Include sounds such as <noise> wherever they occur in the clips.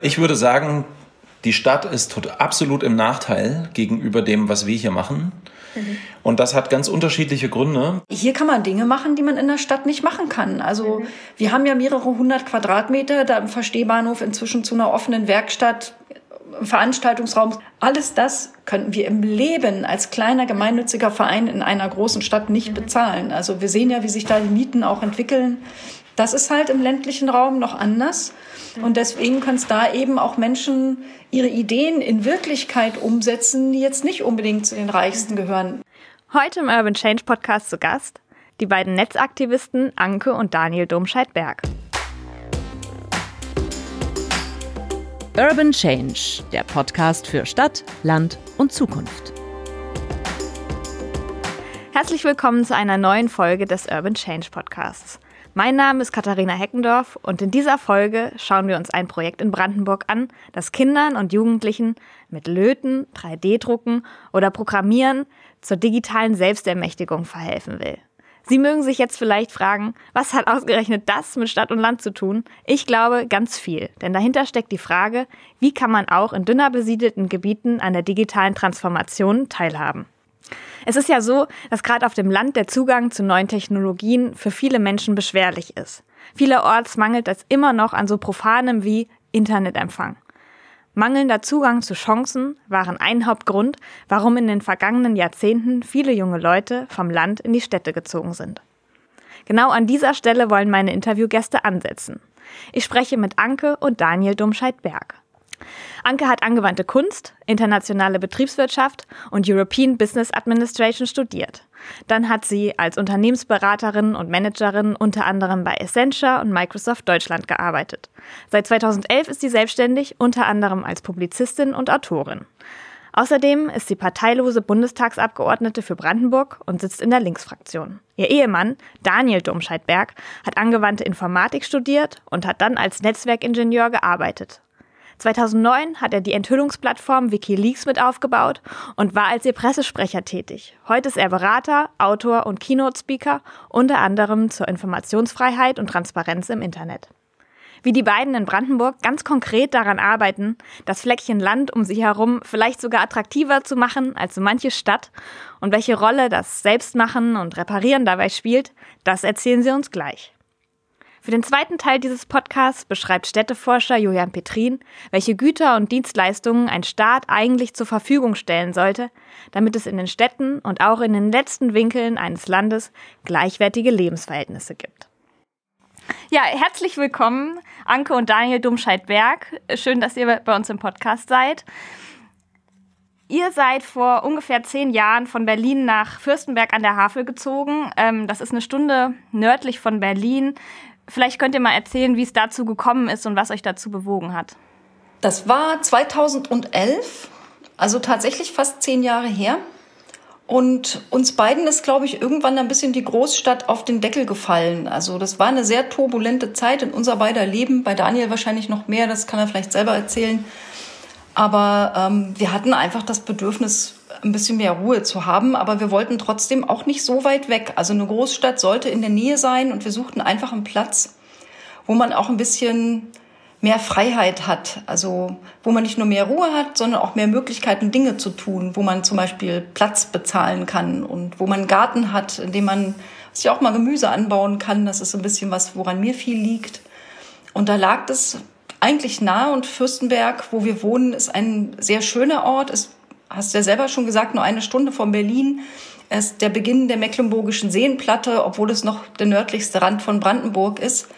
Ich würde sagen, die Stadt ist absolut im Nachteil gegenüber dem, was wir hier machen. Mhm. Und das hat ganz unterschiedliche Gründe. Hier kann man Dinge machen, die man in der Stadt nicht machen kann. Also mhm. wir haben ja mehrere hundert Quadratmeter da im Verstehbahnhof inzwischen zu einer offenen Werkstatt, Veranstaltungsraum. Alles das könnten wir im Leben als kleiner gemeinnütziger Verein in einer großen Stadt nicht mhm. bezahlen. Also wir sehen ja, wie sich da die Mieten auch entwickeln. Das ist halt im ländlichen Raum noch anders. Und deswegen können es da eben auch Menschen ihre Ideen in Wirklichkeit umsetzen, die jetzt nicht unbedingt zu den Reichsten gehören. Heute im Urban Change Podcast zu Gast die beiden Netzaktivisten Anke und Daniel Domscheit-Berg. Urban Change, der Podcast für Stadt, Land und Zukunft. Herzlich willkommen zu einer neuen Folge des Urban Change Podcasts. Mein Name ist Katharina Heckendorf und in dieser Folge schauen wir uns ein Projekt in Brandenburg an, das Kindern und Jugendlichen mit Löten, 3D-Drucken oder Programmieren zur digitalen Selbstermächtigung verhelfen will. Sie mögen sich jetzt vielleicht fragen, was hat ausgerechnet das mit Stadt und Land zu tun? Ich glaube ganz viel, denn dahinter steckt die Frage, wie kann man auch in dünner besiedelten Gebieten an der digitalen Transformation teilhaben? Es ist ja so, dass gerade auf dem Land der Zugang zu neuen Technologien für viele Menschen beschwerlich ist. Vielerorts mangelt es immer noch an so profanem wie Internetempfang. Mangelnder Zugang zu Chancen waren ein Hauptgrund, warum in den vergangenen Jahrzehnten viele junge Leute vom Land in die Städte gezogen sind. Genau an dieser Stelle wollen meine Interviewgäste ansetzen. Ich spreche mit Anke und Daniel Domscheit-Berg. Anke hat angewandte Kunst, internationale Betriebswirtschaft und European Business Administration studiert. Dann hat sie als Unternehmensberaterin und Managerin unter anderem bei Essentia und Microsoft Deutschland gearbeitet. Seit 2011 ist sie selbstständig, unter anderem als Publizistin und Autorin. Außerdem ist sie parteilose Bundestagsabgeordnete für Brandenburg und sitzt in der Linksfraktion. Ihr Ehemann, Daniel Domscheit-Berg, hat angewandte Informatik studiert und hat dann als Netzwerkingenieur gearbeitet 2009 hat er die Enthüllungsplattform Wikileaks mit aufgebaut und war als ihr Pressesprecher tätig. Heute ist er Berater, Autor und Keynote-Speaker, unter anderem zur Informationsfreiheit und Transparenz im Internet. Wie die beiden in Brandenburg ganz konkret daran arbeiten, das Fleckchen Land um sie herum vielleicht sogar attraktiver zu machen als so manche Stadt und welche Rolle das Selbstmachen und Reparieren dabei spielt, das erzählen sie uns gleich. Für den zweiten Teil dieses Podcasts beschreibt Städteforscher Julian Petrin, welche Güter und Dienstleistungen ein Staat eigentlich zur Verfügung stellen sollte, damit es in den Städten und auch in den letzten Winkeln eines Landes gleichwertige Lebensverhältnisse gibt. Ja, herzlich willkommen, Anke und Daniel Dumscheit-Berg. Schön, dass ihr bei uns im Podcast seid. Ihr seid vor ungefähr zehn Jahren von Berlin nach Fürstenberg an der Havel gezogen. Ähm, das ist eine Stunde nördlich von Berlin. Vielleicht könnt ihr mal erzählen, wie es dazu gekommen ist und was euch dazu bewogen hat. Das war 2011, also tatsächlich fast zehn Jahre her. Und uns beiden ist, glaube ich, irgendwann ein bisschen die Großstadt auf den Deckel gefallen. Also das war eine sehr turbulente Zeit in unser beider Leben. Bei Daniel wahrscheinlich noch mehr, das kann er vielleicht selber erzählen. Aber ähm, wir hatten einfach das Bedürfnis, ein bisschen mehr Ruhe zu haben. Aber wir wollten trotzdem auch nicht so weit weg. Also eine Großstadt sollte in der Nähe sein und wir suchten einfach einen Platz, wo man auch ein bisschen mehr Freiheit hat. Also wo man nicht nur mehr Ruhe hat, sondern auch mehr Möglichkeiten, Dinge zu tun, wo man zum Beispiel Platz bezahlen kann und wo man einen Garten hat, in dem man sich auch mal Gemüse anbauen kann. Das ist ein bisschen was, woran mir viel liegt. Und da lag es eigentlich nahe und Fürstenberg, wo wir wohnen, ist ein sehr schöner Ort, ist hast du ja selber schon gesagt, nur eine Stunde von Berlin. Ist der Beginn der Mecklenburgischen Seenplatte, obwohl es noch der nördlichste Rand von Brandenburg ist.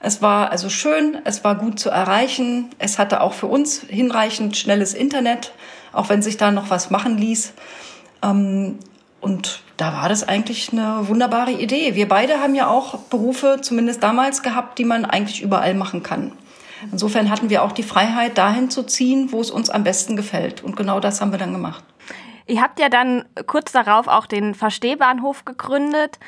Es war also schön, es war gut zu erreichen. Es hatte auch für uns hinreichend schnelles Internet, auch wenn sich da noch was machen ließ. Ähm, und da war das eigentlich eine wunderbare Idee. Wir beide haben ja auch Berufe, zumindest damals gehabt, die man eigentlich überall machen kann. Insofern hatten wir auch die Freiheit, dahin zu ziehen, wo es uns am besten gefällt. Und genau das haben wir dann gemacht. Ihr habt ja dann kurz darauf auch den Verstehbahnhof gegründet.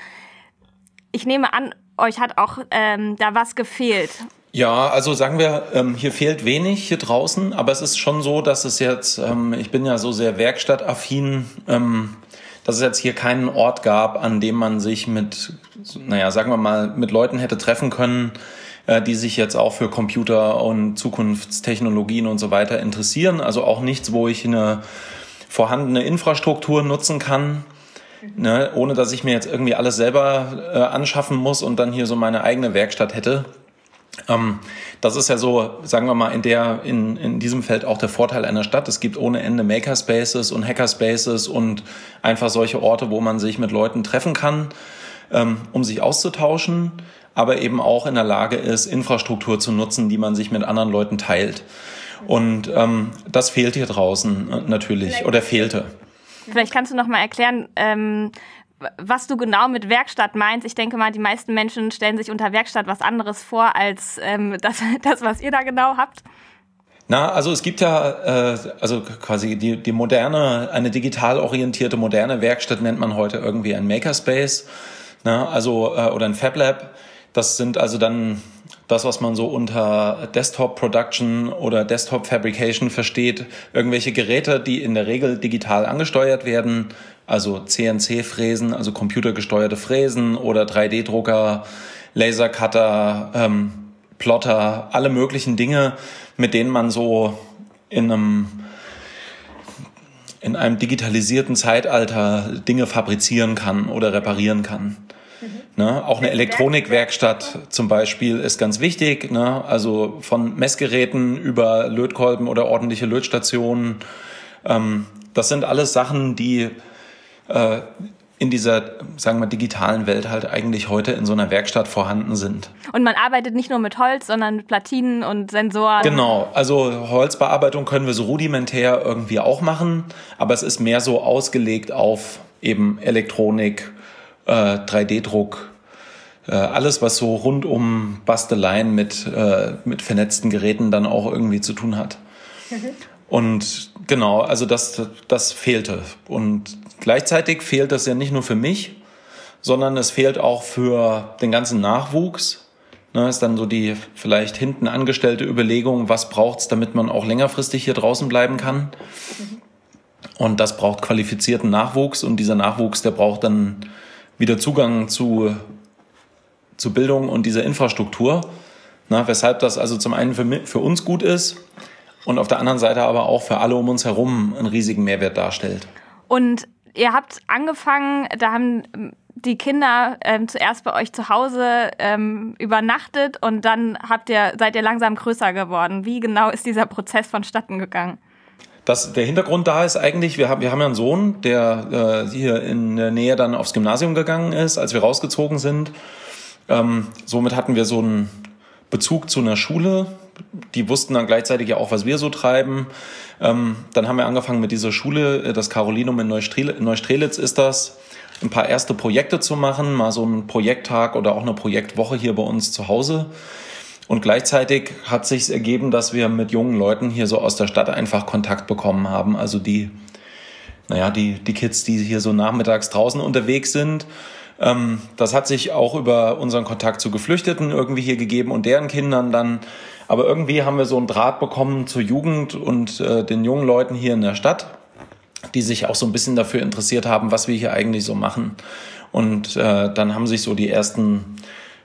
Ich nehme an, euch hat auch ähm, da was gefehlt. Ja, also sagen wir, ähm, hier fehlt wenig hier draußen, aber es ist schon so, dass es jetzt, ähm, ich bin ja so sehr werkstattaffin, ähm, dass es jetzt hier keinen Ort gab, an dem man sich mit, naja, sagen wir mal, mit Leuten hätte treffen können, äh, die sich jetzt auch für Computer und Zukunftstechnologien und so weiter interessieren. Also auch nichts, wo ich eine vorhandene Infrastruktur nutzen kann, ne, ohne dass ich mir jetzt irgendwie alles selber äh, anschaffen muss und dann hier so meine eigene Werkstatt hätte. Ähm, das ist ja so, sagen wir mal, in der, in, in diesem Feld auch der Vorteil einer Stadt. Es gibt ohne Ende Makerspaces und Hackerspaces und einfach solche Orte, wo man sich mit Leuten treffen kann, ähm, um sich auszutauschen, aber eben auch in der Lage ist, Infrastruktur zu nutzen, die man sich mit anderen Leuten teilt. Und ähm, das fehlt hier draußen äh, natürlich Vielleicht. oder fehlte. Vielleicht kannst du noch mal erklären, ähm, was du genau mit Werkstatt meinst. Ich denke mal, die meisten Menschen stellen sich unter Werkstatt was anderes vor als ähm, <laughs> das, das, was ihr da genau habt. Na, also es gibt ja, äh, also quasi die, die moderne, eine digital orientierte moderne Werkstatt nennt man heute irgendwie ein Makerspace, na, also äh, oder ein Fab Lab. Das sind also dann das, was man so unter Desktop Production oder Desktop Fabrication versteht, irgendwelche Geräte, die in der Regel digital angesteuert werden, also CNC-Fräsen, also computergesteuerte Fräsen oder 3D-Drucker, Lasercutter, ähm, Plotter, alle möglichen Dinge, mit denen man so in einem in einem digitalisierten Zeitalter Dinge fabrizieren kann oder reparieren kann. Ne? Auch eine Elektronikwerkstatt zum Beispiel ist ganz wichtig. Ne? Also von Messgeräten über Lötkolben oder ordentliche Lötstationen. Ähm, das sind alles Sachen, die äh, in dieser, sagen wir, digitalen Welt halt eigentlich heute in so einer Werkstatt vorhanden sind. Und man arbeitet nicht nur mit Holz, sondern mit Platinen und Sensoren. Genau, also Holzbearbeitung können wir so rudimentär irgendwie auch machen, aber es ist mehr so ausgelegt auf eben Elektronik, äh, 3D-Druck, äh, alles, was so rund um Basteleien mit, äh, mit vernetzten Geräten dann auch irgendwie zu tun hat. Mhm. Und genau, also das, das fehlte. Und gleichzeitig fehlt das ja nicht nur für mich, sondern es fehlt auch für den ganzen Nachwuchs. Ne, ist dann so die vielleicht hinten angestellte Überlegung, was braucht's, damit man auch längerfristig hier draußen bleiben kann. Und das braucht qualifizierten Nachwuchs und dieser Nachwuchs, der braucht dann wieder Zugang zu, zu Bildung und dieser Infrastruktur. Na, weshalb das also zum einen für, für uns gut ist und auf der anderen Seite aber auch für alle um uns herum einen riesigen Mehrwert darstellt. Und ihr habt angefangen, da haben die Kinder ähm, zuerst bei euch zu Hause ähm, übernachtet und dann habt ihr, seid ihr langsam größer geworden. Wie genau ist dieser Prozess vonstatten gegangen? Das, der Hintergrund da ist eigentlich, wir haben, wir haben ja einen Sohn, der äh, hier in der Nähe dann aufs Gymnasium gegangen ist, als wir rausgezogen sind. Ähm, somit hatten wir so einen Bezug zu einer Schule, die wussten dann gleichzeitig ja auch, was wir so treiben. Ähm, dann haben wir angefangen mit dieser Schule, äh, das Carolinum in Neustrelitz, Neustrelitz ist das, ein paar erste Projekte zu machen, mal so einen Projekttag oder auch eine Projektwoche hier bei uns zu Hause. Und gleichzeitig hat sich ergeben, dass wir mit jungen Leuten hier so aus der Stadt einfach Kontakt bekommen haben. Also die, naja, die, die Kids, die hier so nachmittags draußen unterwegs sind. Ähm, das hat sich auch über unseren Kontakt zu Geflüchteten irgendwie hier gegeben und deren Kindern dann aber irgendwie haben wir so einen Draht bekommen zur Jugend und äh, den jungen Leuten hier in der Stadt, die sich auch so ein bisschen dafür interessiert haben, was wir hier eigentlich so machen. Und äh, dann haben sich so die ersten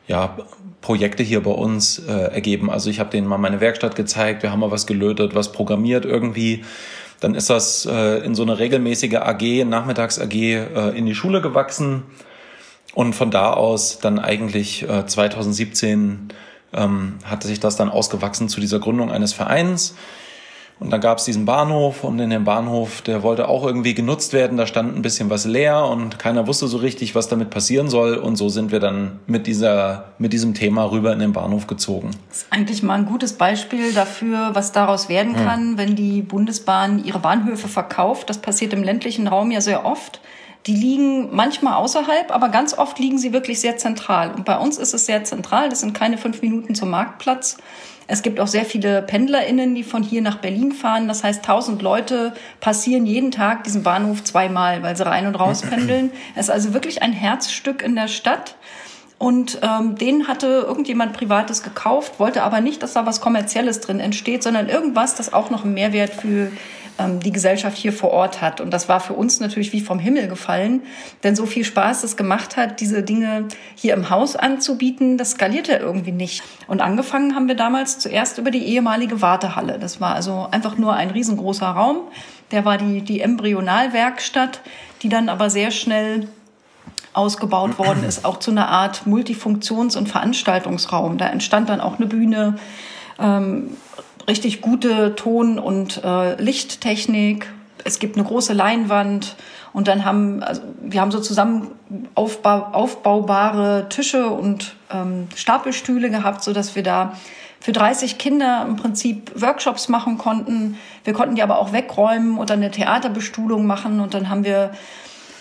ja, Projekte hier bei uns äh, ergeben. Also ich habe denen mal meine Werkstatt gezeigt, wir haben mal was gelötet, was programmiert irgendwie. Dann ist das äh, in so eine regelmäßige AG, Nachmittags-AG äh, in die Schule gewachsen. Und von da aus dann eigentlich äh, 2017 ähm, hatte sich das dann ausgewachsen zu dieser Gründung eines Vereins. Und dann gab es diesen Bahnhof und in dem Bahnhof, der wollte auch irgendwie genutzt werden. Da stand ein bisschen was leer und keiner wusste so richtig, was damit passieren soll. Und so sind wir dann mit, dieser, mit diesem Thema rüber in den Bahnhof gezogen. Das ist eigentlich mal ein gutes Beispiel dafür, was daraus werden hm. kann, hm. wenn die Bundesbahn ihre Bahnhöfe verkauft. Das passiert im ländlichen Raum ja sehr oft. Die liegen manchmal außerhalb, aber ganz oft liegen sie wirklich sehr zentral. Und bei uns ist es sehr zentral. Das sind keine fünf Minuten zum Marktplatz. Es gibt auch sehr viele PendlerInnen, die von hier nach Berlin fahren. Das heißt, tausend Leute passieren jeden Tag diesen Bahnhof zweimal, weil sie rein und raus <laughs> pendeln. Es ist also wirklich ein Herzstück in der Stadt. Und ähm, den hatte irgendjemand Privates gekauft, wollte aber nicht, dass da was Kommerzielles drin entsteht, sondern irgendwas, das auch noch einen Mehrwert für die Gesellschaft hier vor Ort hat. Und das war für uns natürlich wie vom Himmel gefallen, denn so viel Spaß es gemacht hat, diese Dinge hier im Haus anzubieten, das skalierte irgendwie nicht. Und angefangen haben wir damals zuerst über die ehemalige Wartehalle. Das war also einfach nur ein riesengroßer Raum. Der war die, die Embryonalwerkstatt, die dann aber sehr schnell ausgebaut worden ist, auch zu einer Art Multifunktions- und Veranstaltungsraum. Da entstand dann auch eine Bühne, ähm, richtig gute Ton- und äh, Lichttechnik. Es gibt eine große Leinwand und dann haben also wir haben so zusammen aufbau, aufbaubare Tische und ähm, Stapelstühle gehabt, so dass wir da für 30 Kinder im Prinzip Workshops machen konnten. Wir konnten die aber auch wegräumen oder eine Theaterbestuhlung machen und dann haben wir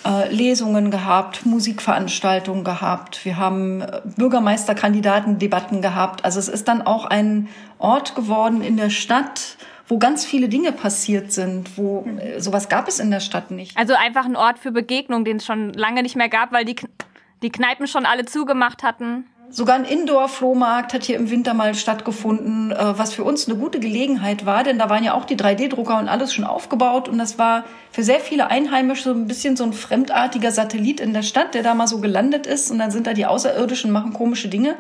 äh, Lesungen gehabt, Musikveranstaltungen gehabt. Wir haben äh, Bürgermeisterkandidatendebatten gehabt. Also es ist dann auch ein Ort geworden in der Stadt, wo ganz viele Dinge passiert sind, wo äh, sowas gab es in der Stadt nicht. Also einfach ein Ort für Begegnung, den es schon lange nicht mehr gab, weil die, die Kneipen schon alle zugemacht hatten. Sogar ein Indoor-Flohmarkt hat hier im Winter mal stattgefunden, äh, was für uns eine gute Gelegenheit war, denn da waren ja auch die 3D-Drucker und alles schon aufgebaut und das war für sehr viele Einheimische so ein bisschen so ein fremdartiger Satellit in der Stadt, der da mal so gelandet ist und dann sind da die Außerirdischen, machen komische Dinge.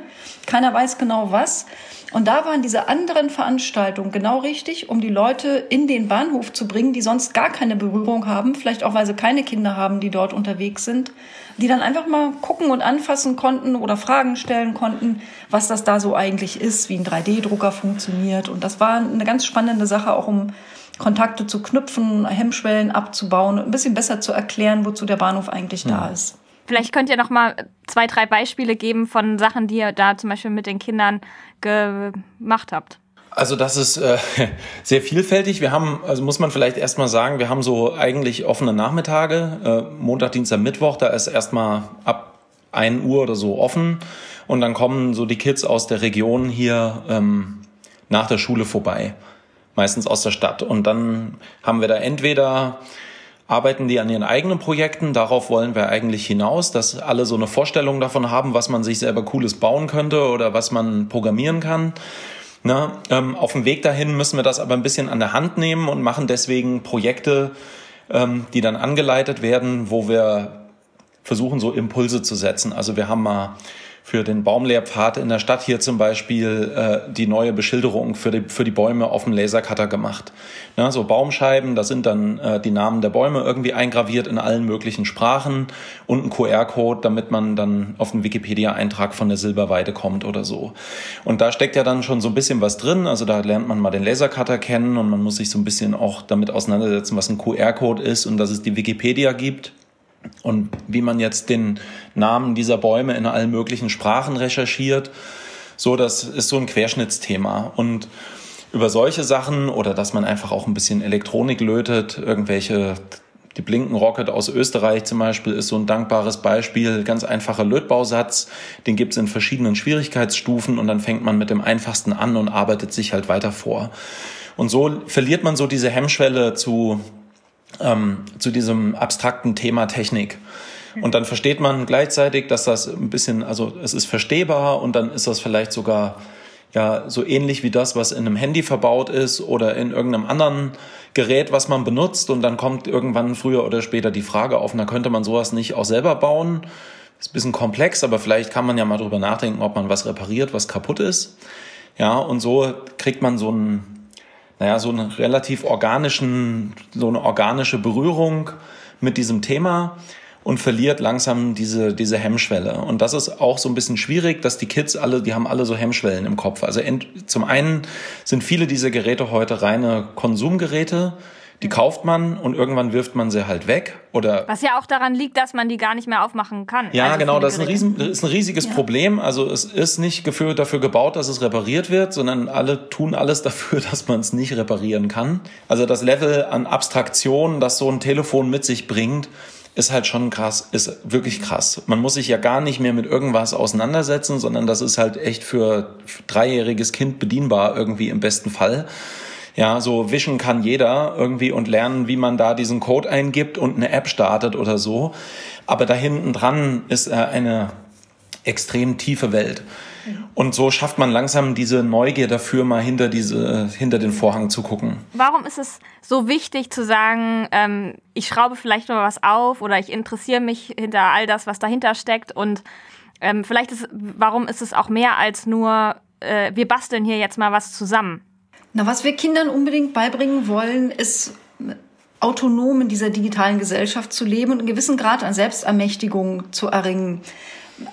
Keiner weiß genau was. Und da waren diese anderen Veranstaltungen genau richtig, um die Leute in den Bahnhof zu bringen, die sonst gar keine Berührung haben, vielleicht auch weil sie keine Kinder haben, die dort unterwegs sind, die dann einfach mal gucken und anfassen konnten oder Fragen stellen konnten, was das da so eigentlich ist, wie ein 3D-Drucker funktioniert. Und das war eine ganz spannende Sache, auch um Kontakte zu knüpfen, Hemmschwellen abzubauen und ein bisschen besser zu erklären, wozu der Bahnhof eigentlich ja. da ist. Vielleicht könnt ihr noch mal zwei, drei Beispiele geben von Sachen, die ihr da zum Beispiel mit den Kindern gemacht habt. Also das ist äh, <laughs> sehr vielfältig. Wir haben, also muss man vielleicht erstmal sagen, wir haben so eigentlich offene Nachmittage, äh, Montag, Dienstag, Mittwoch, da ist erstmal ab 1 Uhr oder so offen und dann kommen so die Kids aus der Region hier ähm, nach der Schule vorbei, meistens aus der Stadt. Und dann haben wir da entweder arbeiten die an ihren eigenen Projekten. Darauf wollen wir eigentlich hinaus, dass alle so eine Vorstellung davon haben, was man sich selber Cooles bauen könnte oder was man programmieren kann. Na, ähm, auf dem Weg dahin müssen wir das aber ein bisschen an der Hand nehmen und machen deswegen Projekte, ähm, die dann angeleitet werden, wo wir versuchen, so Impulse zu setzen. Also wir haben mal für den Baumlehrpfad in der Stadt hier zum Beispiel äh, die neue Beschilderung für die, für die Bäume auf dem Lasercutter gemacht. Ja, so Baumscheiben, da sind dann äh, die Namen der Bäume irgendwie eingraviert in allen möglichen Sprachen und ein QR-Code, damit man dann auf den Wikipedia-Eintrag von der Silberweide kommt oder so. Und da steckt ja dann schon so ein bisschen was drin. Also da lernt man mal den Lasercutter kennen und man muss sich so ein bisschen auch damit auseinandersetzen, was ein QR-Code ist und dass es die Wikipedia gibt. Und wie man jetzt den Namen dieser Bäume in allen möglichen Sprachen recherchiert, so, das ist so ein Querschnittsthema. Und über solche Sachen oder dass man einfach auch ein bisschen Elektronik lötet, irgendwelche, die Blinken Rocket aus Österreich zum Beispiel ist so ein dankbares Beispiel, ganz einfacher Lötbausatz, den gibt's in verschiedenen Schwierigkeitsstufen und dann fängt man mit dem einfachsten an und arbeitet sich halt weiter vor. Und so verliert man so diese Hemmschwelle zu ähm, zu diesem abstrakten Thema Technik. Und dann versteht man gleichzeitig, dass das ein bisschen, also es ist verstehbar und dann ist das vielleicht sogar ja so ähnlich wie das, was in einem Handy verbaut ist oder in irgendeinem anderen Gerät, was man benutzt. Und dann kommt irgendwann früher oder später die Frage auf, na könnte man sowas nicht auch selber bauen? Ist ein bisschen komplex, aber vielleicht kann man ja mal drüber nachdenken, ob man was repariert, was kaputt ist. Ja, und so kriegt man so ein naja, so einen relativ organischen, so eine organische Berührung mit diesem Thema und verliert langsam diese, diese Hemmschwelle. Und das ist auch so ein bisschen schwierig, dass die Kids alle, die haben alle so Hemmschwellen im Kopf. Also zum einen sind viele dieser Geräte heute reine Konsumgeräte, die kauft man und irgendwann wirft man sie halt weg. Oder Was ja auch daran liegt, dass man die gar nicht mehr aufmachen kann. Ja, also genau, das ist ein, riesen, ist ein riesiges ja. Problem. Also es ist nicht geführt, dafür gebaut, dass es repariert wird, sondern alle tun alles <laughs> dafür, dass man es nicht reparieren kann. Also das Level an Abstraktion, das so ein Telefon mit sich bringt, ist halt schon krass, ist wirklich krass. Man muss sich ja gar nicht mehr mit irgendwas auseinandersetzen, sondern das ist halt echt für dreijähriges Kind bedienbar irgendwie im besten Fall. Ja, so wischen kann jeder irgendwie und lernen, wie man da diesen Code eingibt und eine App startet oder so. Aber da hinten dran ist äh, eine extrem tiefe Welt. Und so schafft man langsam diese Neugier dafür, mal hinter diese, hinter den Vorhang zu gucken. Warum ist es so wichtig zu sagen, ähm, ich schraube vielleicht nur was auf oder ich interessiere mich hinter all das, was dahinter steckt und ähm, vielleicht ist, warum ist es auch mehr als nur, äh, wir basteln hier jetzt mal was zusammen? Na, was wir Kindern unbedingt beibringen wollen, ist autonom in dieser digitalen Gesellschaft zu leben und einen gewissen Grad an Selbstermächtigung zu erringen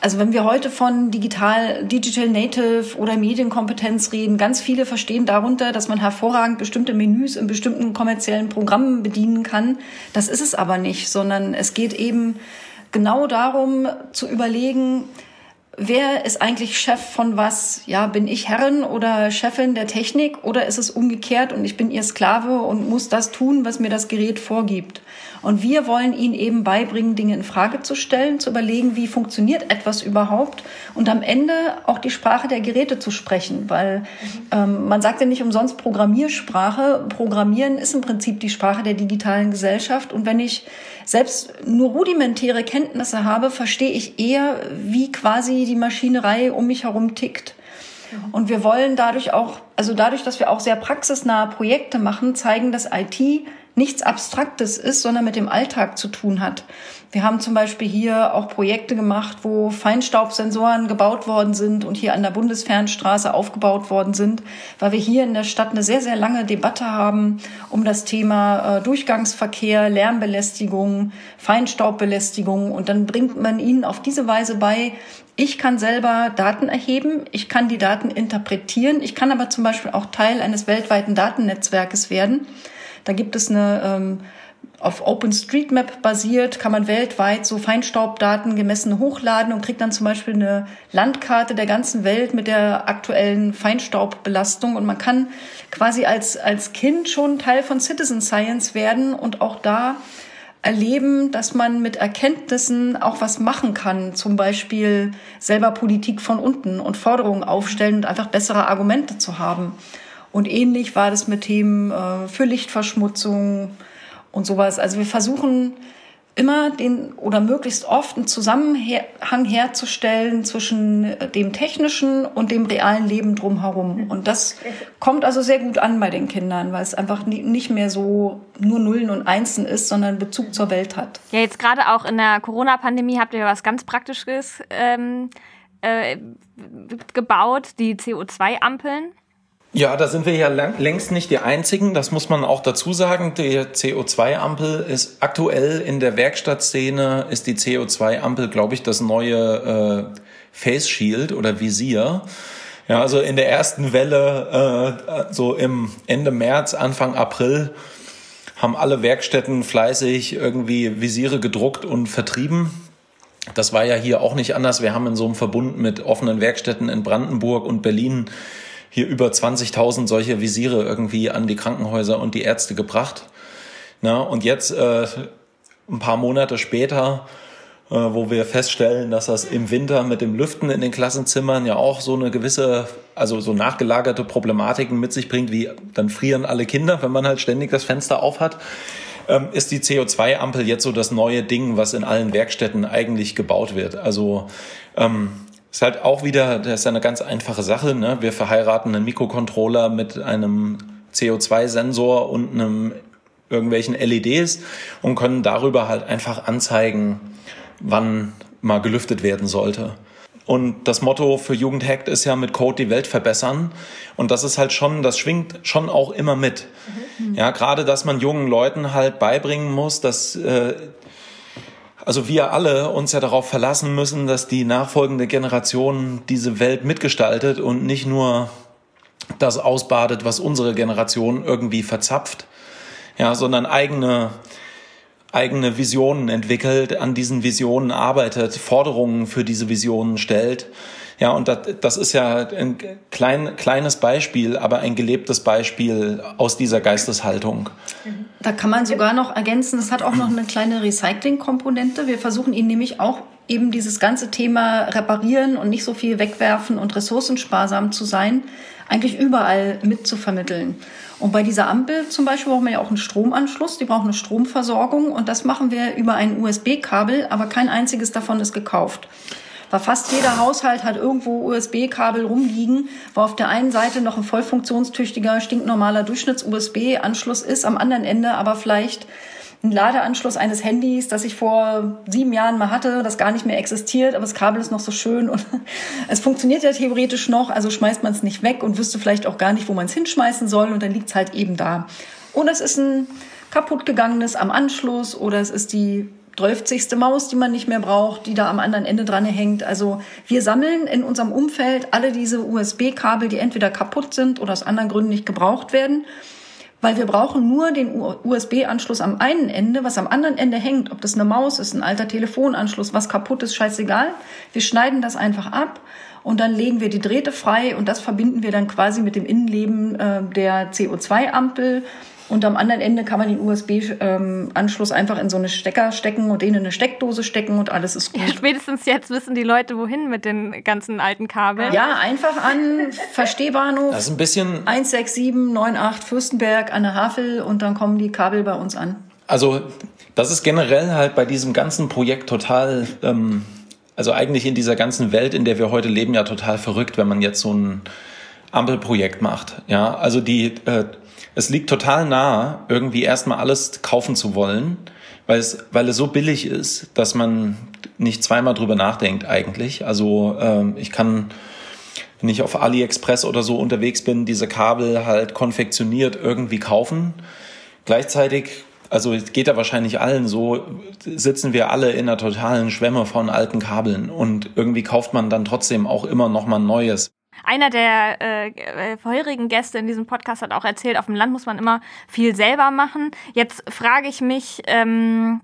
also wenn wir heute von digital, digital native oder Medienkompetenz reden, ganz viele verstehen darunter, dass man hervorragend bestimmte Menüs in bestimmten kommerziellen Programmen bedienen kann. Das ist es aber nicht, sondern es geht eben genau darum zu überlegen, wer ist eigentlich Chef von was? Ja, bin ich Herrin oder Chefin der Technik oder ist es umgekehrt und ich bin ihr Sklave und muss das tun, was mir das Gerät vorgibt? Und wir wollen ihnen eben beibringen, Dinge in Frage zu stellen, zu überlegen, wie funktioniert etwas überhaupt und am Ende auch die Sprache der Geräte zu sprechen, weil ähm, man sagt ja nicht umsonst Programmiersprache. Programmieren ist im Prinzip die Sprache der digitalen Gesellschaft und wenn ich selbst nur rudimentäre Kenntnisse habe, verstehe ich eher, wie quasi die Maschinerei um mich herum tickt. Und wir wollen dadurch auch, also dadurch, dass wir auch sehr praxisnahe Projekte machen, zeigen, dass IT nichts Abstraktes ist, sondern mit dem Alltag zu tun hat. Wir haben zum Beispiel hier auch Projekte gemacht, wo Feinstaubsensoren gebaut worden sind und hier an der Bundesfernstraße aufgebaut worden sind, weil wir hier in der Stadt eine sehr, sehr lange Debatte haben um das Thema äh, Durchgangsverkehr, Lärmbelästigung, Feinstaubbelästigung. Und dann bringt man ihnen auf diese Weise bei, ich kann selber Daten erheben, ich kann die Daten interpretieren, ich kann aber zum Beispiel auch Teil eines weltweiten Datennetzwerkes werden. Da gibt es eine ähm, auf OpenStreetMap basiert, kann man weltweit so Feinstaubdaten gemessen hochladen und kriegt dann zum Beispiel eine Landkarte der ganzen Welt mit der aktuellen Feinstaubbelastung. Und man kann quasi als, als Kind schon Teil von Citizen Science werden und auch da erleben, dass man mit Erkenntnissen auch was machen kann, zum Beispiel selber Politik von unten und Forderungen aufstellen und einfach bessere Argumente zu haben. Und ähnlich war das mit Themen äh, für Lichtverschmutzung und sowas. Also wir versuchen immer den oder möglichst oft einen Zusammenhang herzustellen zwischen äh, dem technischen und dem realen Leben drumherum. Und das kommt also sehr gut an bei den Kindern, weil es einfach nicht mehr so nur Nullen und Einsen ist, sondern Bezug zur Welt hat. Ja, jetzt gerade auch in der Corona-Pandemie habt ihr was ganz Praktisches ähm, äh, gebaut, die CO2-Ampeln. Ja, da sind wir ja längst nicht die Einzigen. Das muss man auch dazu sagen. Die CO2-Ampel ist aktuell in der Werkstattszene, ist die CO2-Ampel, glaube ich, das neue äh, Face Shield oder Visier. Ja, also in der ersten Welle, äh, so im Ende März, Anfang April, haben alle Werkstätten fleißig irgendwie Visiere gedruckt und vertrieben. Das war ja hier auch nicht anders. Wir haben in so einem Verbund mit offenen Werkstätten in Brandenburg und Berlin hier über 20.000 solche Visiere irgendwie an die Krankenhäuser und die Ärzte gebracht. Na, und jetzt, äh, ein paar Monate später, äh, wo wir feststellen, dass das im Winter mit dem Lüften in den Klassenzimmern ja auch so eine gewisse, also so nachgelagerte Problematiken mit sich bringt, wie dann frieren alle Kinder, wenn man halt ständig das Fenster auf hat, ähm, ist die CO2-Ampel jetzt so das neue Ding, was in allen Werkstätten eigentlich gebaut wird. Also ähm, ist halt auch wieder, das ist eine ganz einfache Sache. Ne? Wir verheiraten einen Mikrocontroller mit einem CO2-Sensor und einem irgendwelchen LEDs und können darüber halt einfach anzeigen, wann mal gelüftet werden sollte. Und das Motto für Jugendhackt ist ja mit Code die Welt verbessern. Und das ist halt schon, das schwingt schon auch immer mit. Mhm. Ja, gerade, dass man jungen Leuten halt beibringen muss, dass äh, also wir alle uns ja darauf verlassen müssen, dass die nachfolgende Generation diese Welt mitgestaltet und nicht nur das ausbadet, was unsere Generation irgendwie verzapft, ja, sondern eigene eigene Visionen entwickelt, an diesen Visionen arbeitet, Forderungen für diese Visionen stellt ja, und das, das ist ja ein klein, kleines Beispiel, aber ein gelebtes Beispiel aus dieser Geisteshaltung. Da kann man sogar noch ergänzen, es hat auch noch eine kleine Recycling-Komponente. Wir versuchen Ihnen nämlich auch eben dieses ganze Thema reparieren und nicht so viel wegwerfen und ressourcensparsam zu sein, eigentlich überall mitzuvermitteln. Und bei dieser Ampel zum Beispiel brauchen wir ja auch einen Stromanschluss, die brauchen eine Stromversorgung und das machen wir über ein USB-Kabel, aber kein einziges davon ist gekauft. Weil fast jeder Haushalt hat irgendwo USB-Kabel rumliegen, wo auf der einen Seite noch ein voll funktionstüchtiger, stinknormaler Durchschnitts-USB-Anschluss ist, am anderen Ende aber vielleicht ein Ladeanschluss eines Handys, das ich vor sieben Jahren mal hatte, das gar nicht mehr existiert, aber das Kabel ist noch so schön und <laughs> es funktioniert ja theoretisch noch, also schmeißt man es nicht weg und wüsste vielleicht auch gar nicht, wo man es hinschmeißen soll und dann liegt es halt eben da. Und es ist ein kaputtgegangenes am Anschluss oder es ist die 30. Maus, die man nicht mehr braucht, die da am anderen Ende dran hängt. Also wir sammeln in unserem Umfeld alle diese USB-Kabel, die entweder kaputt sind oder aus anderen Gründen nicht gebraucht werden weil wir brauchen nur den USB-Anschluss am einen Ende, was am anderen Ende hängt, ob das eine Maus ist, ein alter Telefonanschluss, was kaputt ist, scheißegal. Wir schneiden das einfach ab und dann legen wir die Drähte frei und das verbinden wir dann quasi mit dem Innenleben äh, der CO2-Ampel und am anderen Ende kann man den USB-Anschluss einfach in so eine Stecker stecken und den in eine Steckdose stecken und alles ist gut. Ja, spätestens jetzt wissen die Leute, wohin mit den ganzen alten Kabeln. Ja, einfach an Verstehbahnhof. Das ist ein bisschen 16798 Fürstenberg an der Havel und dann kommen die Kabel bei uns an. Also das ist generell halt bei diesem ganzen Projekt total, ähm, also eigentlich in dieser ganzen Welt, in der wir heute leben, ja total verrückt, wenn man jetzt so ein Ampelprojekt macht. Ja, also die äh, es liegt total nah, irgendwie erstmal alles kaufen zu wollen, weil es, weil es so billig ist, dass man nicht zweimal drüber nachdenkt eigentlich. Also ähm, ich kann, wenn ich auf AliExpress oder so unterwegs bin, diese Kabel halt konfektioniert irgendwie kaufen. Gleichzeitig also es geht da wahrscheinlich allen so, sitzen wir alle in einer totalen Schwemme von alten Kabeln und irgendwie kauft man dann trotzdem auch immer noch mal Neues. Einer der äh, äh, vorherigen Gäste in diesem Podcast hat auch erzählt, auf dem Land muss man immer viel selber machen. Jetzt frage ich mich, ähm,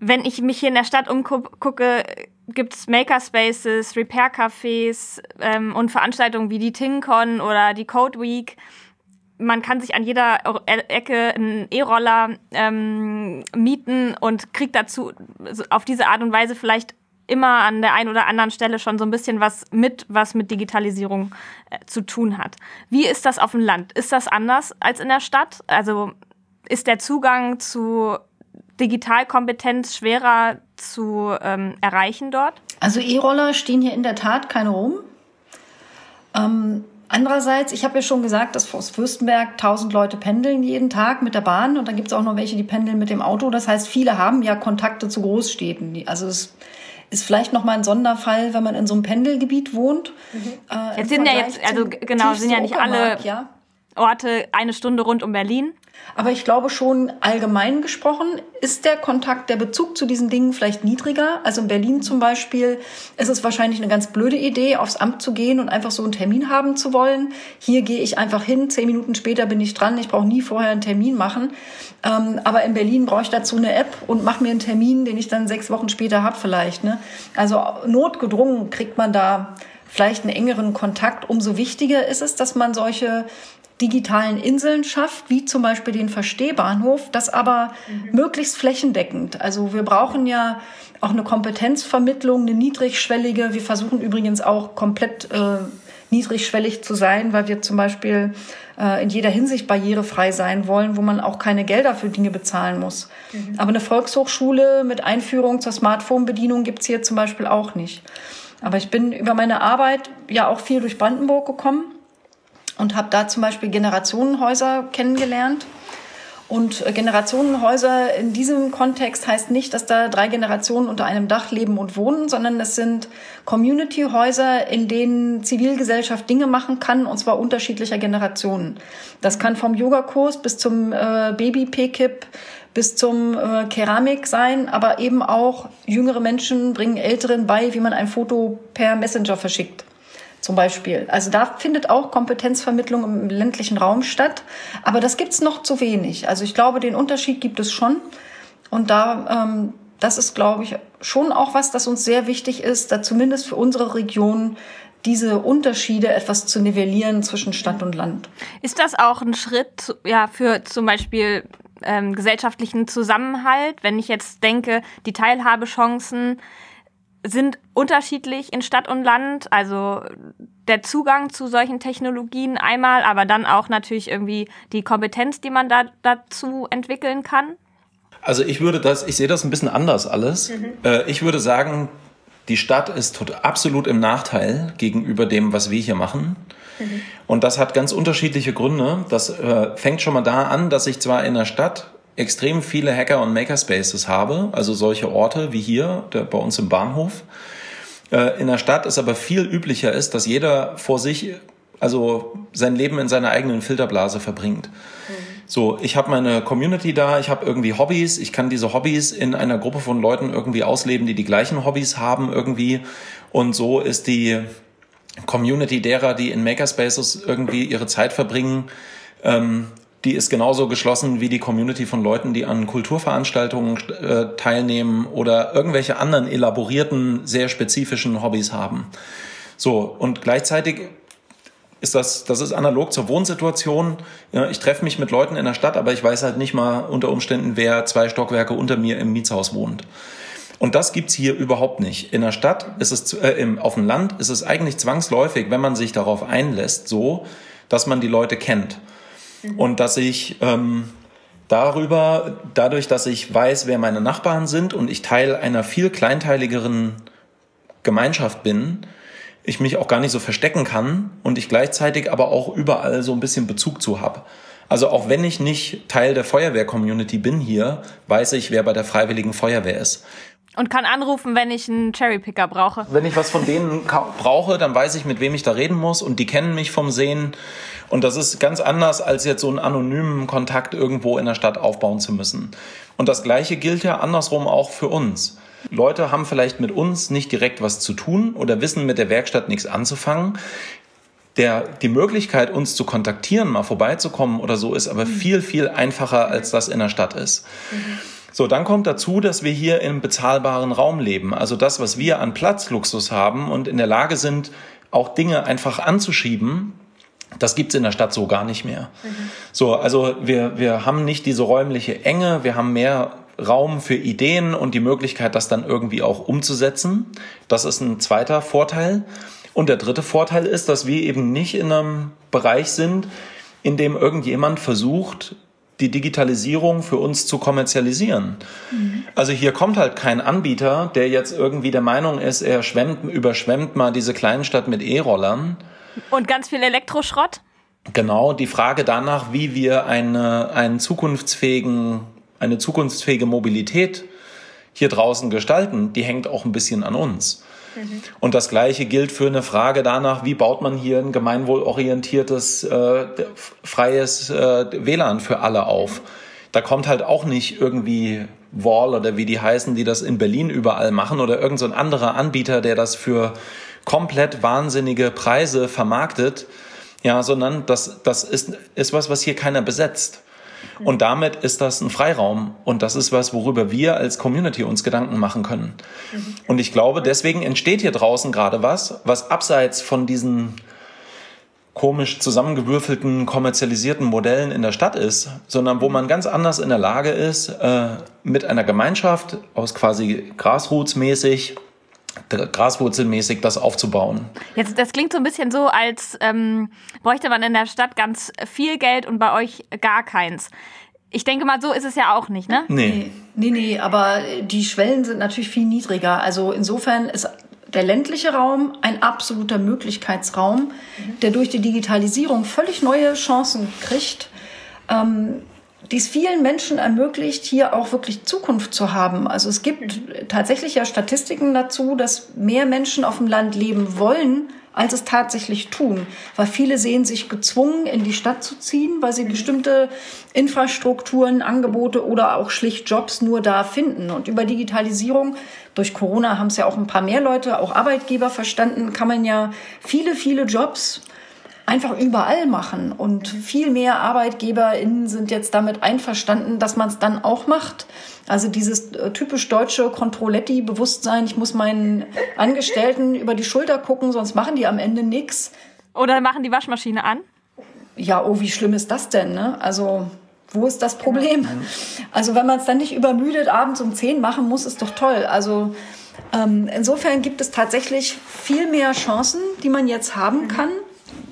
wenn ich mich hier in der Stadt umgucke, gibt es Makerspaces, Repair-Cafés ähm, und Veranstaltungen wie die TingCon oder die Code Week. Man kann sich an jeder Ecke einen E-Roller ähm, mieten und kriegt dazu auf diese Art und Weise vielleicht immer an der einen oder anderen Stelle schon so ein bisschen was mit, was mit Digitalisierung äh, zu tun hat. Wie ist das auf dem Land? Ist das anders als in der Stadt? Also ist der Zugang zu Digitalkompetenz schwerer zu ähm, erreichen dort? Also E-Roller stehen hier in der Tat keine rum. Ähm, andererseits, ich habe ja schon gesagt, dass aus Fürstenberg 1000 Leute pendeln jeden Tag mit der Bahn und dann gibt es auch noch welche, die pendeln mit dem Auto. Das heißt, viele haben ja Kontakte zu Großstädten. Also es ist vielleicht noch mal ein Sonderfall, wenn man in so einem Pendelgebiet wohnt. Mhm. Äh, jetzt sind ja jetzt, also genau, sind ja nicht alle ja. Orte eine Stunde rund um Berlin. Aber ich glaube schon allgemein gesprochen ist der Kontakt, der Bezug zu diesen Dingen vielleicht niedriger. Also in Berlin zum Beispiel ist es wahrscheinlich eine ganz blöde Idee, aufs Amt zu gehen und einfach so einen Termin haben zu wollen. Hier gehe ich einfach hin, zehn Minuten später bin ich dran. Ich brauche nie vorher einen Termin machen. Ähm, aber in Berlin brauche ich dazu eine App und mache mir einen Termin, den ich dann sechs Wochen später habe vielleicht. Ne? Also notgedrungen kriegt man da vielleicht einen engeren Kontakt. Umso wichtiger ist es, dass man solche digitalen Inseln schafft, wie zum Beispiel den Verstehbahnhof, das aber mhm. möglichst flächendeckend. Also wir brauchen ja auch eine Kompetenzvermittlung, eine niedrigschwellige. Wir versuchen übrigens auch komplett äh, niedrigschwellig zu sein, weil wir zum Beispiel äh, in jeder Hinsicht barrierefrei sein wollen, wo man auch keine Gelder für Dinge bezahlen muss. Mhm. Aber eine Volkshochschule mit Einführung zur Smartphone-Bedienung gibt's hier zum Beispiel auch nicht. Aber ich bin über meine Arbeit ja auch viel durch Brandenburg gekommen und habe da zum Beispiel Generationenhäuser kennengelernt. Und äh, Generationenhäuser in diesem Kontext heißt nicht, dass da drei Generationen unter einem Dach leben und wohnen, sondern es sind Community-Häuser, in denen Zivilgesellschaft Dinge machen kann, und zwar unterschiedlicher Generationen. Das kann vom Yogakurs bis zum äh, Baby-P-Kip bis zum äh, Keramik sein, aber eben auch jüngere Menschen bringen Älteren bei, wie man ein Foto per Messenger verschickt zum Beispiel. Also da findet auch Kompetenzvermittlung im ländlichen Raum statt, aber das gibt's noch zu wenig. Also ich glaube, den Unterschied gibt es schon und da ähm, das ist, glaube ich, schon auch was, das uns sehr wichtig ist, da zumindest für unsere Region diese Unterschiede etwas zu nivellieren zwischen Stadt und Land. Ist das auch ein Schritt ja, für zum Beispiel ähm, gesellschaftlichen Zusammenhalt? Wenn ich jetzt denke, die Teilhabechancen sind unterschiedlich in Stadt und Land. Also der Zugang zu solchen Technologien einmal, aber dann auch natürlich irgendwie die Kompetenz, die man da dazu entwickeln kann. Also ich würde das, ich sehe das ein bisschen anders alles. Mhm. Äh, ich würde sagen, die Stadt ist absolut im Nachteil gegenüber dem, was wir hier machen. Mhm. Und das hat ganz unterschiedliche Gründe. Das äh, fängt schon mal da an, dass ich zwar in der Stadt extrem viele Hacker- und Makerspaces habe, also solche Orte wie hier der, bei uns im Bahnhof. Äh, in der Stadt es aber viel üblicher ist, dass jeder vor sich also sein Leben in seiner eigenen Filterblase verbringt. Mhm. So, ich habe meine Community da, ich habe irgendwie Hobbys, ich kann diese Hobbys in einer Gruppe von Leuten irgendwie ausleben, die die gleichen Hobbys haben irgendwie. Und so ist die Community derer, die in Makerspaces irgendwie ihre Zeit verbringen, ähm, die ist genauso geschlossen wie die Community von Leuten, die an Kulturveranstaltungen äh, teilnehmen oder irgendwelche anderen elaborierten, sehr spezifischen Hobbys haben. So, und gleichzeitig ist das, das ist analog zur Wohnsituation. Ja, ich treffe mich mit Leuten in der Stadt, aber ich weiß halt nicht mal unter Umständen, wer zwei Stockwerke unter mir im Mietshaus wohnt. Und das gibt's hier überhaupt nicht. In der Stadt ist es, äh, im, auf dem Land ist es eigentlich zwangsläufig, wenn man sich darauf einlässt, so, dass man die Leute kennt. Mhm. Und dass ich ähm, darüber, dadurch, dass ich weiß, wer meine Nachbarn sind und ich Teil einer viel kleinteiligeren Gemeinschaft bin, ich mich auch gar nicht so verstecken kann und ich gleichzeitig aber auch überall so ein bisschen Bezug zu habe. Also auch wenn ich nicht Teil der Feuerwehr-Community bin hier, weiß ich, wer bei der Freiwilligen Feuerwehr ist. Und kann anrufen, wenn ich einen Cherrypicker brauche. Wenn ich was von denen brauche, dann weiß ich, mit wem ich da reden muss und die kennen mich vom Sehen. Und das ist ganz anders, als jetzt so einen anonymen Kontakt irgendwo in der Stadt aufbauen zu müssen. Und das Gleiche gilt ja andersrum auch für uns. Leute haben vielleicht mit uns nicht direkt was zu tun oder wissen mit der Werkstatt nichts anzufangen. Der, die Möglichkeit, uns zu kontaktieren, mal vorbeizukommen oder so, ist aber viel, viel einfacher, als das in der Stadt ist. Mhm. So, dann kommt dazu, dass wir hier im bezahlbaren Raum leben. Also das, was wir an Platzluxus haben und in der Lage sind, auch Dinge einfach anzuschieben, das gibt's in der Stadt so gar nicht mehr. Mhm. So, also wir, wir haben nicht diese räumliche Enge, wir haben mehr Raum für Ideen und die Möglichkeit, das dann irgendwie auch umzusetzen. Das ist ein zweiter Vorteil. Und der dritte Vorteil ist, dass wir eben nicht in einem Bereich sind, in dem irgendjemand versucht, die Digitalisierung für uns zu kommerzialisieren. Mhm. Also hier kommt halt kein Anbieter, der jetzt irgendwie der Meinung ist, er schwemmt, überschwemmt mal diese Kleinstadt mit E-Rollern. Und ganz viel Elektroschrott? Genau, die Frage danach, wie wir eine, einen zukunftsfähigen eine zukunftsfähige Mobilität hier draußen gestalten, die hängt auch ein bisschen an uns. Mhm. Und das Gleiche gilt für eine Frage danach, wie baut man hier ein gemeinwohlorientiertes, äh, freies äh, WLAN für alle auf. Da kommt halt auch nicht irgendwie Wall oder wie die heißen, die das in Berlin überall machen oder irgendein so anderer Anbieter, der das für komplett wahnsinnige Preise vermarktet. Ja, sondern das, das ist, ist was, was hier keiner besetzt. Und damit ist das ein Freiraum. Und das ist was, worüber wir als Community uns Gedanken machen können. Mhm. Und ich glaube, deswegen entsteht hier draußen gerade was, was abseits von diesen komisch zusammengewürfelten, kommerzialisierten Modellen in der Stadt ist, sondern wo man ganz anders in der Lage ist, äh, mit einer Gemeinschaft aus quasi Grassroots-mäßig graswurzelmäßig das aufzubauen. Jetzt, das klingt so ein bisschen so, als ähm, bräuchte man in der Stadt ganz viel Geld und bei euch gar keins. Ich denke mal, so ist es ja auch nicht, ne? Nee. Nee, nee, aber die Schwellen sind natürlich viel niedriger. Also insofern ist der ländliche Raum ein absoluter Möglichkeitsraum, der durch die Digitalisierung völlig neue Chancen kriegt. Ähm, die es vielen Menschen ermöglicht, hier auch wirklich Zukunft zu haben. Also es gibt tatsächlich ja Statistiken dazu, dass mehr Menschen auf dem Land leben wollen, als es tatsächlich tun. Weil viele sehen sich gezwungen, in die Stadt zu ziehen, weil sie bestimmte Infrastrukturen, Angebote oder auch schlicht Jobs nur da finden. Und über Digitalisierung, durch Corona haben es ja auch ein paar mehr Leute, auch Arbeitgeber verstanden, kann man ja viele, viele Jobs einfach überall machen. Und viel mehr ArbeitgeberInnen sind jetzt damit einverstanden, dass man es dann auch macht. Also dieses äh, typisch deutsche Controletti-Bewusstsein, ich muss meinen Angestellten <laughs> über die Schulter gucken, sonst machen die am Ende nichts. Oder machen die Waschmaschine an? Ja, oh, wie schlimm ist das denn? Ne? Also wo ist das Problem? Genau. Also wenn man es dann nicht übermüdet abends um zehn machen muss, ist doch toll. Also ähm, insofern gibt es tatsächlich viel mehr Chancen, die man jetzt haben kann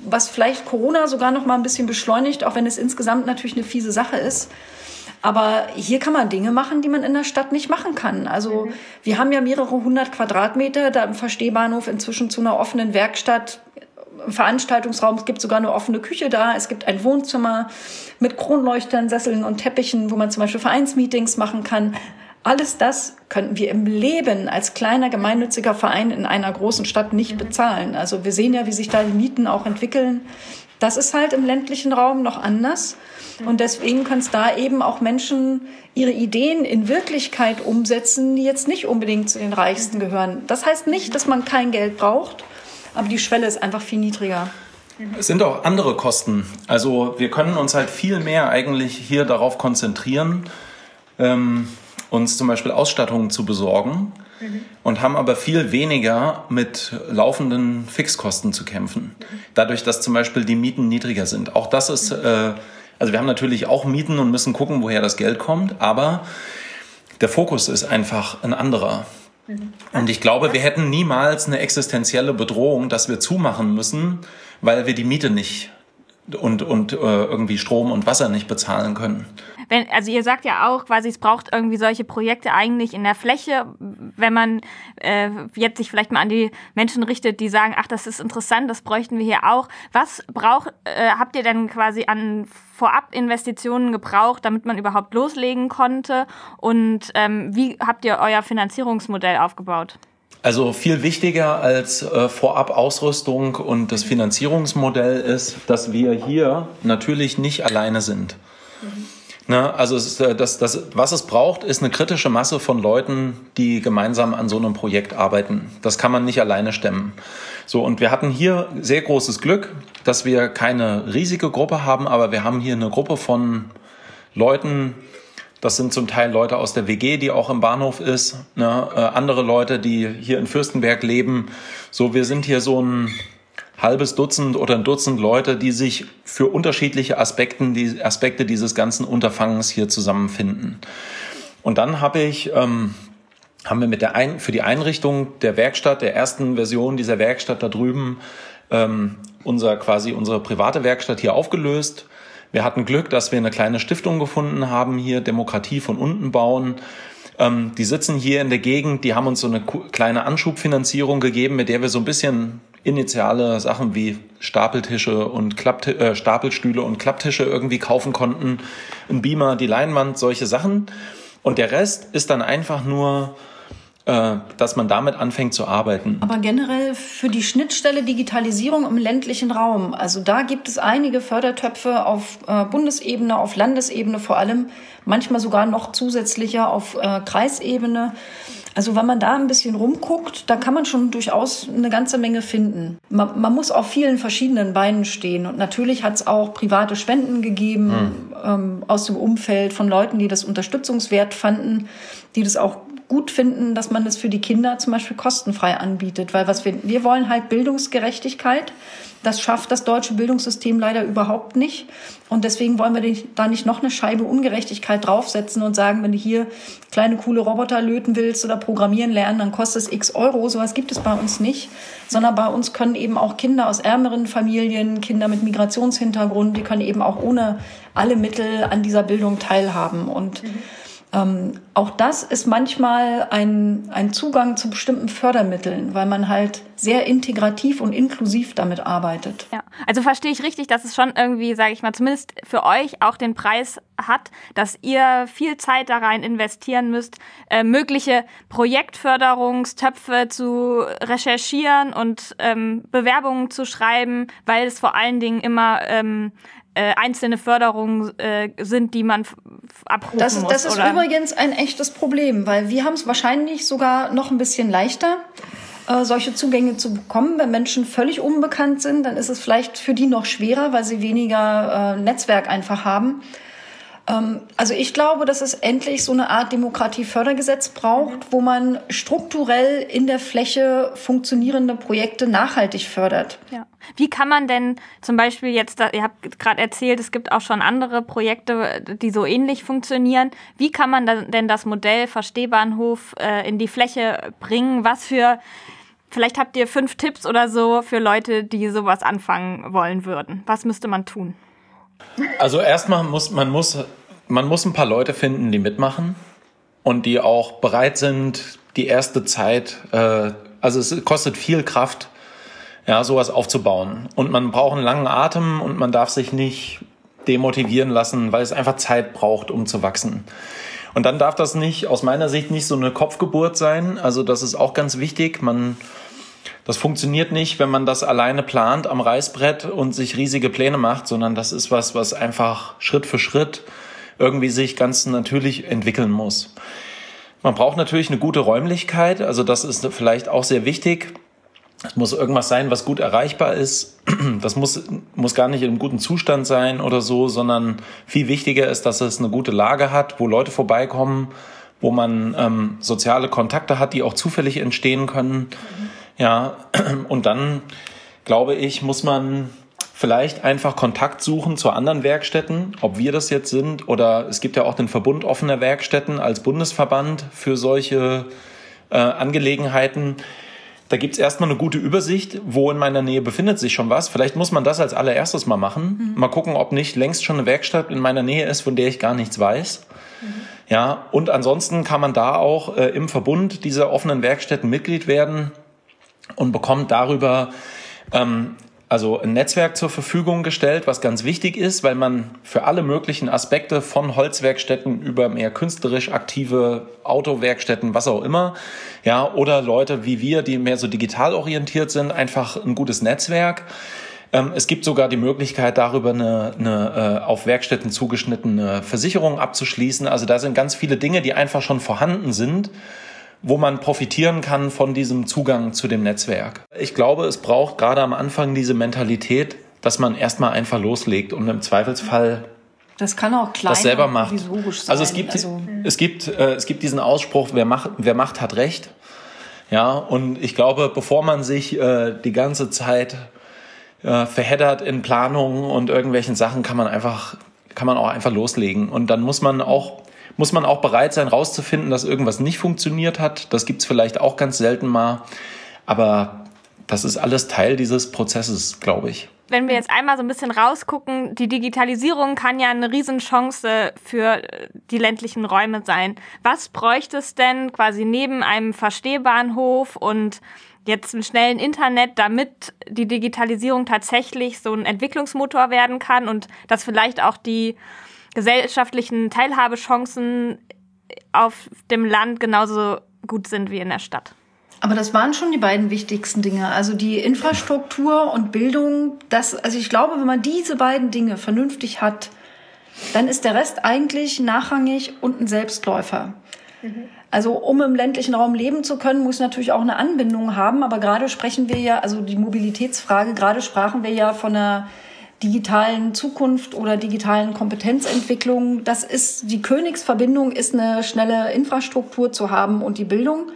was vielleicht Corona sogar noch mal ein bisschen beschleunigt, auch wenn es insgesamt natürlich eine fiese Sache ist. Aber hier kann man Dinge machen, die man in der Stadt nicht machen kann. Also mhm. wir haben ja mehrere hundert Quadratmeter da im Verstehbahnhof inzwischen zu einer offenen Werkstatt. Im Veranstaltungsraum, es gibt sogar eine offene Küche da, es gibt ein Wohnzimmer mit Kronleuchtern, Sesseln und Teppichen, wo man zum Beispiel Vereinsmeetings machen kann. Alles das könnten wir im Leben als kleiner gemeinnütziger Verein in einer großen Stadt nicht bezahlen. Also wir sehen ja, wie sich da die Mieten auch entwickeln. Das ist halt im ländlichen Raum noch anders. Und deswegen können es da eben auch Menschen ihre Ideen in Wirklichkeit umsetzen, die jetzt nicht unbedingt zu den Reichsten gehören. Das heißt nicht, dass man kein Geld braucht, aber die Schwelle ist einfach viel niedriger. Es sind auch andere Kosten. Also wir können uns halt viel mehr eigentlich hier darauf konzentrieren, ähm, uns zum Beispiel Ausstattungen zu besorgen mhm. und haben aber viel weniger mit laufenden Fixkosten zu kämpfen. Dadurch, dass zum Beispiel die Mieten niedriger sind. Auch das ist, äh, also wir haben natürlich auch Mieten und müssen gucken, woher das Geld kommt, aber der Fokus ist einfach ein anderer. Mhm. Und ich glaube, wir hätten niemals eine existenzielle Bedrohung, dass wir zumachen müssen, weil wir die Miete nicht und, und äh, irgendwie Strom und Wasser nicht bezahlen können. Wenn, also ihr sagt ja auch quasi, es braucht irgendwie solche Projekte eigentlich in der Fläche, wenn man äh, jetzt sich vielleicht mal an die Menschen richtet, die sagen, ach, das ist interessant, das bräuchten wir hier auch. Was braucht, äh, habt ihr denn quasi an Vorab-Investitionen gebraucht, damit man überhaupt loslegen konnte? Und ähm, wie habt ihr euer Finanzierungsmodell aufgebaut? Also viel wichtiger als äh, Vorab-Ausrüstung und das Finanzierungsmodell ist, dass wir hier natürlich nicht alleine sind. Mhm. Ne, also es äh, das, das, was es braucht, ist eine kritische Masse von Leuten, die gemeinsam an so einem Projekt arbeiten. Das kann man nicht alleine stemmen. So, und wir hatten hier sehr großes Glück, dass wir keine riesige Gruppe haben, aber wir haben hier eine Gruppe von Leuten, das sind zum Teil Leute aus der WG, die auch im Bahnhof ist, ne? äh, andere Leute, die hier in Fürstenberg leben. So, wir sind hier so ein halbes Dutzend oder ein Dutzend Leute, die sich für unterschiedliche Aspekten, die Aspekte dieses ganzen Unterfangens hier zusammenfinden. Und dann habe ich, ähm, haben wir mit der Ein für die Einrichtung der Werkstatt, der ersten Version dieser Werkstatt da drüben, ähm, unser quasi unsere private Werkstatt hier aufgelöst wir hatten Glück, dass wir eine kleine Stiftung gefunden haben hier, Demokratie von unten bauen. Ähm, die sitzen hier in der Gegend, die haben uns so eine kleine Anschubfinanzierung gegeben, mit der wir so ein bisschen initiale Sachen wie Stapeltische und Klappti äh, Stapelstühle und Klapptische irgendwie kaufen konnten. Ein Beamer, die Leinwand, solche Sachen. Und der Rest ist dann einfach nur äh, dass man damit anfängt zu arbeiten. Aber generell für die Schnittstelle Digitalisierung im ländlichen Raum, also da gibt es einige Fördertöpfe auf äh, Bundesebene, auf Landesebene vor allem, manchmal sogar noch zusätzlicher auf äh, Kreisebene. Also wenn man da ein bisschen rumguckt, da kann man schon durchaus eine ganze Menge finden. Man, man muss auf vielen verschiedenen Beinen stehen. Und natürlich hat es auch private Spenden gegeben hm. ähm, aus dem Umfeld von Leuten, die das unterstützungswert fanden, die das auch gut finden, dass man das für die Kinder zum Beispiel kostenfrei anbietet. Weil was wir, wir wollen halt Bildungsgerechtigkeit. Das schafft das deutsche Bildungssystem leider überhaupt nicht. Und deswegen wollen wir da nicht noch eine Scheibe Ungerechtigkeit draufsetzen und sagen, wenn du hier kleine coole Roboter löten willst oder programmieren lernen, dann kostet es x Euro. Sowas gibt es bei uns nicht. Sondern bei uns können eben auch Kinder aus ärmeren Familien, Kinder mit Migrationshintergrund, die können eben auch ohne alle Mittel an dieser Bildung teilhaben. Und mhm ähm, auch das ist manchmal ein, ein Zugang zu bestimmten Fördermitteln, weil man halt sehr integrativ und inklusiv damit arbeitet. Ja, also verstehe ich richtig, dass es schon irgendwie, sage ich mal, zumindest für euch auch den Preis hat, dass ihr viel Zeit da rein investieren müsst, äh, mögliche Projektförderungstöpfe zu recherchieren und ähm, Bewerbungen zu schreiben, weil es vor allen Dingen immer ähm, äh, einzelne Förderungen äh, sind, die man abrufen das ist, muss. Das ist oder? übrigens ein echtes Problem, weil wir haben es wahrscheinlich sogar noch ein bisschen leichter, äh, solche Zugänge zu bekommen. Wenn Menschen völlig unbekannt sind, dann ist es vielleicht für die noch schwerer, weil sie weniger äh, Netzwerk einfach haben. Ähm, also ich glaube, dass es endlich so eine Art Demokratiefördergesetz braucht, wo man strukturell in der Fläche funktionierende Projekte nachhaltig fördert. Ja. Wie kann man denn zum Beispiel jetzt, ihr habt gerade erzählt, es gibt auch schon andere Projekte, die so ähnlich funktionieren. Wie kann man denn das Modell Verstehbahnhof äh, in die Fläche bringen? Was für Vielleicht habt ihr fünf Tipps oder so für Leute, die sowas anfangen wollen würden. Was müsste man tun? Also erstmal muss man muss man muss ein paar Leute finden, die mitmachen und die auch bereit sind, die erste Zeit. Äh, also es kostet viel Kraft, ja, sowas aufzubauen. Und man braucht einen langen Atem und man darf sich nicht demotivieren lassen, weil es einfach Zeit braucht, um zu wachsen. Und dann darf das nicht, aus meiner Sicht, nicht so eine Kopfgeburt sein. Also das ist auch ganz wichtig. Man, das funktioniert nicht, wenn man das alleine plant am Reißbrett und sich riesige Pläne macht, sondern das ist was, was einfach Schritt für Schritt irgendwie sich ganz natürlich entwickeln muss. Man braucht natürlich eine gute Räumlichkeit. Also das ist vielleicht auch sehr wichtig. Es muss irgendwas sein, was gut erreichbar ist. <clears throat> Das muss, muss gar nicht in einem guten Zustand sein oder so, sondern viel wichtiger ist, dass es eine gute Lage hat, wo Leute vorbeikommen, wo man ähm, soziale Kontakte hat, die auch zufällig entstehen können. Mhm. Ja, <clears throat> und dann glaube ich, muss man vielleicht einfach Kontakt suchen zu anderen Werkstätten, ob wir das jetzt sind oder es gibt ja auch den Verbund offener Werkstätten als Bundesverband für solche äh, Angelegenheiten. Da gibt's erstmal eine gute Übersicht, wo in meiner Nähe befindet sich schon was. Vielleicht muss man das als allererstes mal machen. Mhm. Mal gucken, ob nicht längst schon eine Werkstatt in meiner Nähe ist, von der ich gar nichts weiß. Mhm. Ja, und ansonsten kann man da auch äh, im Verbund dieser offenen Werkstätten Mitglied werden und bekommt darüber ähm, also ein Netzwerk zur Verfügung gestellt, was ganz wichtig ist, weil man für alle möglichen Aspekte von Holzwerkstätten über mehr künstlerisch aktive Autowerkstätten, was auch immer, ja, oder Leute wie wir, die mehr so digital orientiert sind, einfach ein gutes Netzwerk. Ähm, es gibt sogar die Möglichkeit, darüber eine, eine äh, auf Werkstätten zugeschnittene Versicherung abzuschließen. Also da sind ganz viele Dinge, die einfach schon vorhanden sind wo man profitieren kann von diesem Zugang zu dem Netzwerk. Ich glaube, es braucht gerade am Anfang diese Mentalität, dass man erstmal einfach loslegt und im Zweifelsfall das kann auch klein das selber macht. Sein. Also es gibt, also, es gibt, äh, es gibt diesen Ausspruch, wer macht, wer macht, hat Recht. Ja, und ich glaube, bevor man sich äh, die ganze Zeit äh, verheddert in Planungen und irgendwelchen Sachen, kann man einfach, kann man auch einfach loslegen. Und dann muss man auch muss man auch bereit sein, rauszufinden, dass irgendwas nicht funktioniert hat. Das gibt's vielleicht auch ganz selten mal. Aber das ist alles Teil dieses Prozesses, glaube ich. Wenn wir jetzt einmal so ein bisschen rausgucken, die Digitalisierung kann ja eine Riesenchance für die ländlichen Räume sein. Was bräuchte es denn quasi neben einem Verstehbahnhof und jetzt einem schnellen Internet, damit die Digitalisierung tatsächlich so ein Entwicklungsmotor werden kann und dass vielleicht auch die gesellschaftlichen Teilhabechancen auf dem Land genauso gut sind wie in der Stadt. Aber das waren schon die beiden wichtigsten Dinge. Also die Infrastruktur und Bildung. Das, also ich glaube, wenn man diese beiden Dinge vernünftig hat, dann ist der Rest eigentlich nachrangig und ein Selbstläufer. Mhm. Also um im ländlichen Raum leben zu können, muss natürlich auch eine Anbindung haben. Aber gerade sprechen wir ja, also die Mobilitätsfrage, gerade sprachen wir ja von einer digitalen Zukunft oder digitalen Kompetenzentwicklung. Das ist die Königsverbindung ist eine schnelle Infrastruktur zu haben und die Bildung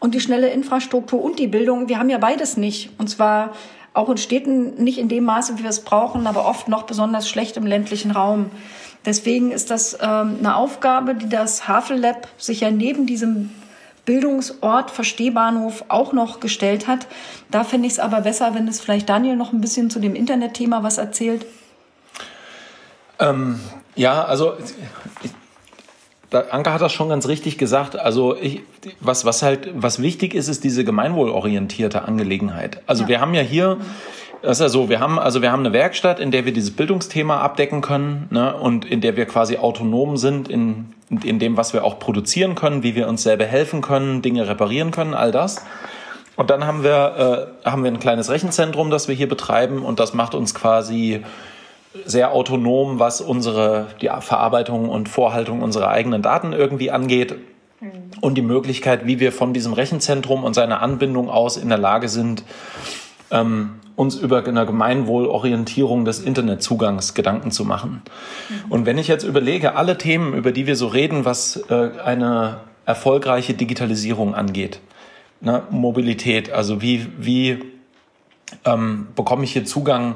und die schnelle Infrastruktur und die Bildung. Wir haben ja beides nicht und zwar auch in Städten nicht in dem Maße, wie wir es brauchen, aber oft noch besonders schlecht im ländlichen Raum. Deswegen ist das ähm, eine Aufgabe, die das Havel Lab sich ja neben diesem Bildungsort Verstehbahnhof auch noch gestellt hat. Da finde ich es aber besser, wenn es vielleicht Daniel noch ein bisschen zu dem Internetthema was erzählt. Ähm, ja, also ich, Anke hat das schon ganz richtig gesagt. Also ich, was, was halt, was wichtig ist, ist diese gemeinwohlorientierte Angelegenheit. Also ja. wir haben ja hier, das ist ja so, wir haben, also wir haben eine Werkstatt, in der wir dieses Bildungsthema abdecken können, ne, und in der wir quasi autonom sind in in dem, was wir auch produzieren können, wie wir uns selber helfen können, Dinge reparieren können, all das. Und dann haben wir, äh, haben wir ein kleines Rechenzentrum, das wir hier betreiben und das macht uns quasi sehr autonom, was unsere die Verarbeitung und Vorhaltung unserer eigenen Daten irgendwie angeht. Mhm. Und die Möglichkeit, wie wir von diesem Rechenzentrum und seiner Anbindung aus in der Lage sind, ähm, uns über eine Gemeinwohlorientierung des Internetzugangs Gedanken zu machen. Mhm. Und wenn ich jetzt überlege, alle Themen, über die wir so reden, was äh, eine erfolgreiche Digitalisierung angeht, ne, Mobilität, also wie, wie ähm, bekomme ich hier Zugang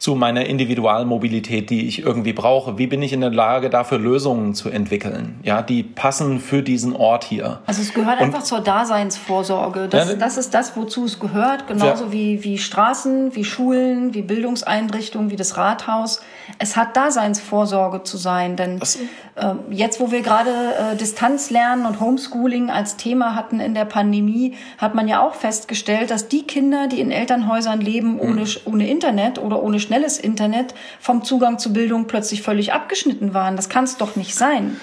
zu meiner Individualmobilität, die ich irgendwie brauche? Wie bin ich in der Lage, dafür Lösungen zu entwickeln, ja, die passen für diesen Ort hier? Also es gehört Und- einfach zur Daseinsvorsorge. Das, Ja, das ist das, wozu es gehört, genauso Ja. wie, wie Straßen, wie Schulen, wie Bildungseinrichtungen, wie das Rathaus. Es hat Daseinsvorsorge zu sein, denn Das- äh, jetzt, wo wir gerade äh, Distanzlernen und Homeschooling als Thema hatten in der Pandemie, hat man ja auch festgestellt, dass die Kinder, die in Elternhäusern leben ohne, ohne Internet oder ohne schnelles Internet, vom Zugang zu Bildung plötzlich völlig abgeschnitten waren. Das kann es doch nicht sein.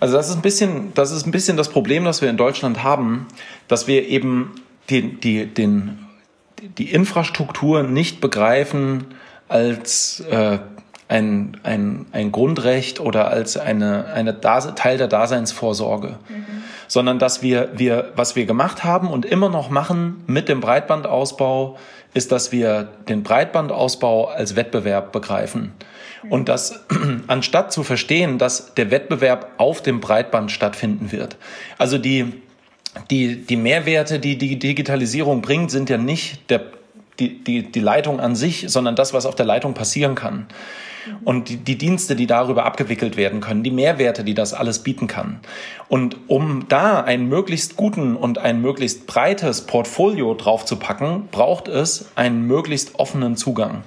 Also das ist ein bisschen, das ist ein bisschen das Problem, das wir in Deutschland haben, dass wir eben die, die, den, die Infrastruktur nicht begreifen als äh, ein, ein, ein Grundrecht oder als eine, eine Dase Teil der Daseinsvorsorge, sondern dass wir, wir, was wir gemacht haben und immer noch machen mit dem Breitbandausbau, ist, dass wir den Breitbandausbau als Wettbewerb begreifen. Und dass <clears throat> anstatt zu verstehen, dass der Wettbewerb auf dem Breitband stattfinden wird. Also die, die, die Mehrwerte, die die Digitalisierung bringt, sind ja nicht der, die, die, die Leitung an sich, sondern das, was auf der Leitung passieren kann. Und die, die Dienste, die darüber abgewickelt werden können, die Mehrwerte, die das alles bieten kann. Und um da einen möglichst guten und ein möglichst breites Portfolio draufzupacken, braucht es einen möglichst offenen Zugang.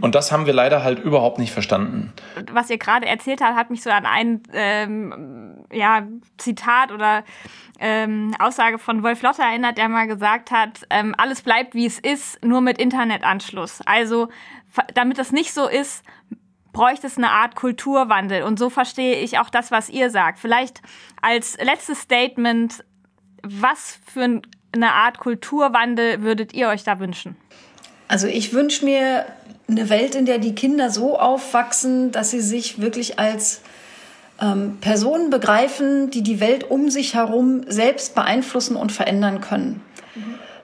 Und das haben wir leider halt überhaupt nicht verstanden. was ihr gerade erzählt habt, hat mich so an ein ähm, ja, Zitat oder ähm, Aussage von Wolf Lotter erinnert, der mal gesagt hat, ähm, alles bleibt wie es ist, nur mit Internetanschluss. Also damit das nicht so ist, bräuchte es eine Art Kulturwandel. Und so verstehe ich auch das, was ihr sagt. Vielleicht als letztes Statement, was für ein- eine Art Kulturwandel würdet ihr euch da wünschen? Also ich wünsche mir eine Welt, in der die Kinder so aufwachsen, dass sie sich wirklich als ähm, Personen begreifen, die die Welt um sich herum selbst beeinflussen und verändern können.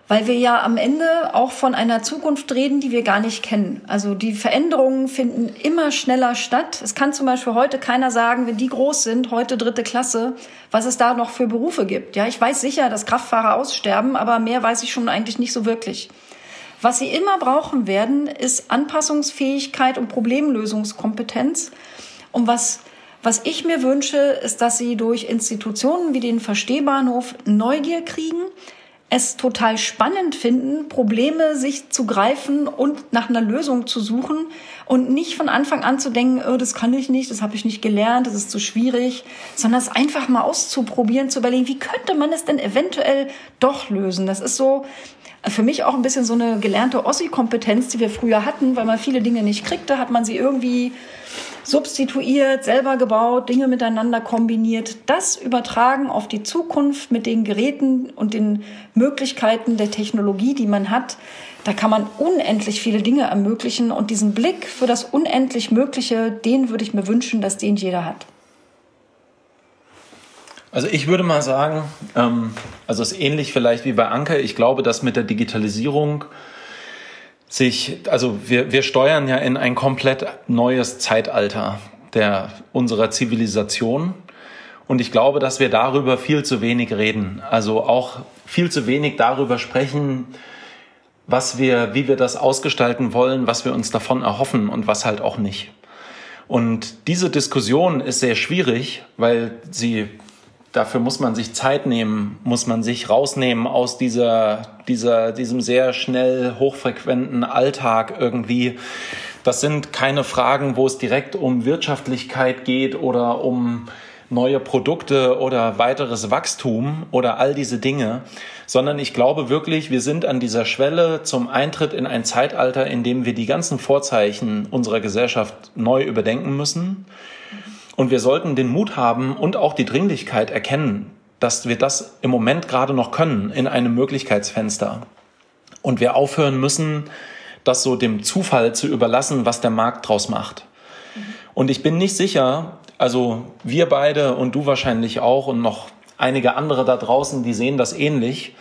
Weil wir ja am Ende auch von einer Zukunft reden, die wir gar nicht kennen. Also die Veränderungen finden immer schneller statt. Es kann zum Beispiel heute keiner sagen, wenn die groß sind, heute dritte Klasse, was es da noch für Berufe gibt. Ja, ich weiß sicher, dass Kraftfahrer aussterben, aber mehr weiß ich schon eigentlich nicht so wirklich. Was sie immer brauchen werden, ist Anpassungsfähigkeit und Problemlösungskompetenz. Und was, was ich mir wünsche, ist, dass sie durch Institutionen wie den Verstehbahnhof Neugier kriegen, es total spannend finden, Probleme sich zu greifen und nach einer Lösung zu suchen und nicht von Anfang an zu denken, oh, das kann ich nicht, das habe ich nicht gelernt, das ist zu schwierig, sondern es einfach mal auszuprobieren, zu überlegen, wie könnte man es denn eventuell doch lösen. Das ist so für mich auch ein bisschen so eine gelernte Ossi-Kompetenz, die wir früher hatten, weil man viele Dinge nicht kriegte, hat man sie irgendwie substituiert, selber gebaut, Dinge miteinander kombiniert, das übertragen auf die Zukunft mit den Geräten und den Möglichkeiten der Technologie, die man hat. Da kann man unendlich viele Dinge ermöglichen und diesen Blick für das unendlich Mögliche, den würde ich mir wünschen, dass den jeder hat. Also ich würde mal sagen, ähm, also es ist ähnlich vielleicht wie bei Anke. Ich glaube, dass mit der Digitalisierung sich, also wir, wir steuern ja in ein komplett neues Zeitalter der, unserer Zivilisation. Und ich glaube, dass wir darüber viel zu wenig reden. Also auch viel zu wenig darüber sprechen, was wir, wie wir das ausgestalten wollen, was wir uns davon erhoffen und was halt auch nicht. Und diese Diskussion ist sehr schwierig, weil sie dafür muss man sich Zeit nehmen, muss man sich rausnehmen aus dieser, dieser, diesem sehr schnell hochfrequenten Alltag irgendwie. Das sind keine Fragen, wo es direkt um Wirtschaftlichkeit geht oder um neue Produkte oder weiteres Wachstum oder all diese Dinge, sondern ich glaube wirklich, wir sind an dieser Schwelle zum Eintritt in ein Zeitalter, in dem wir die ganzen Vorzeichen unserer Gesellschaft neu überdenken müssen. Und wir sollten den Mut haben und auch die Dringlichkeit erkennen, dass wir das im Moment gerade noch können in einem Möglichkeitsfenster. Und wir aufhören müssen, das so dem Zufall zu überlassen, was der Markt draus macht. Und ich bin nicht sicher, also wir beide und du wahrscheinlich auch und noch einige andere da draußen, die sehen das ähnlich.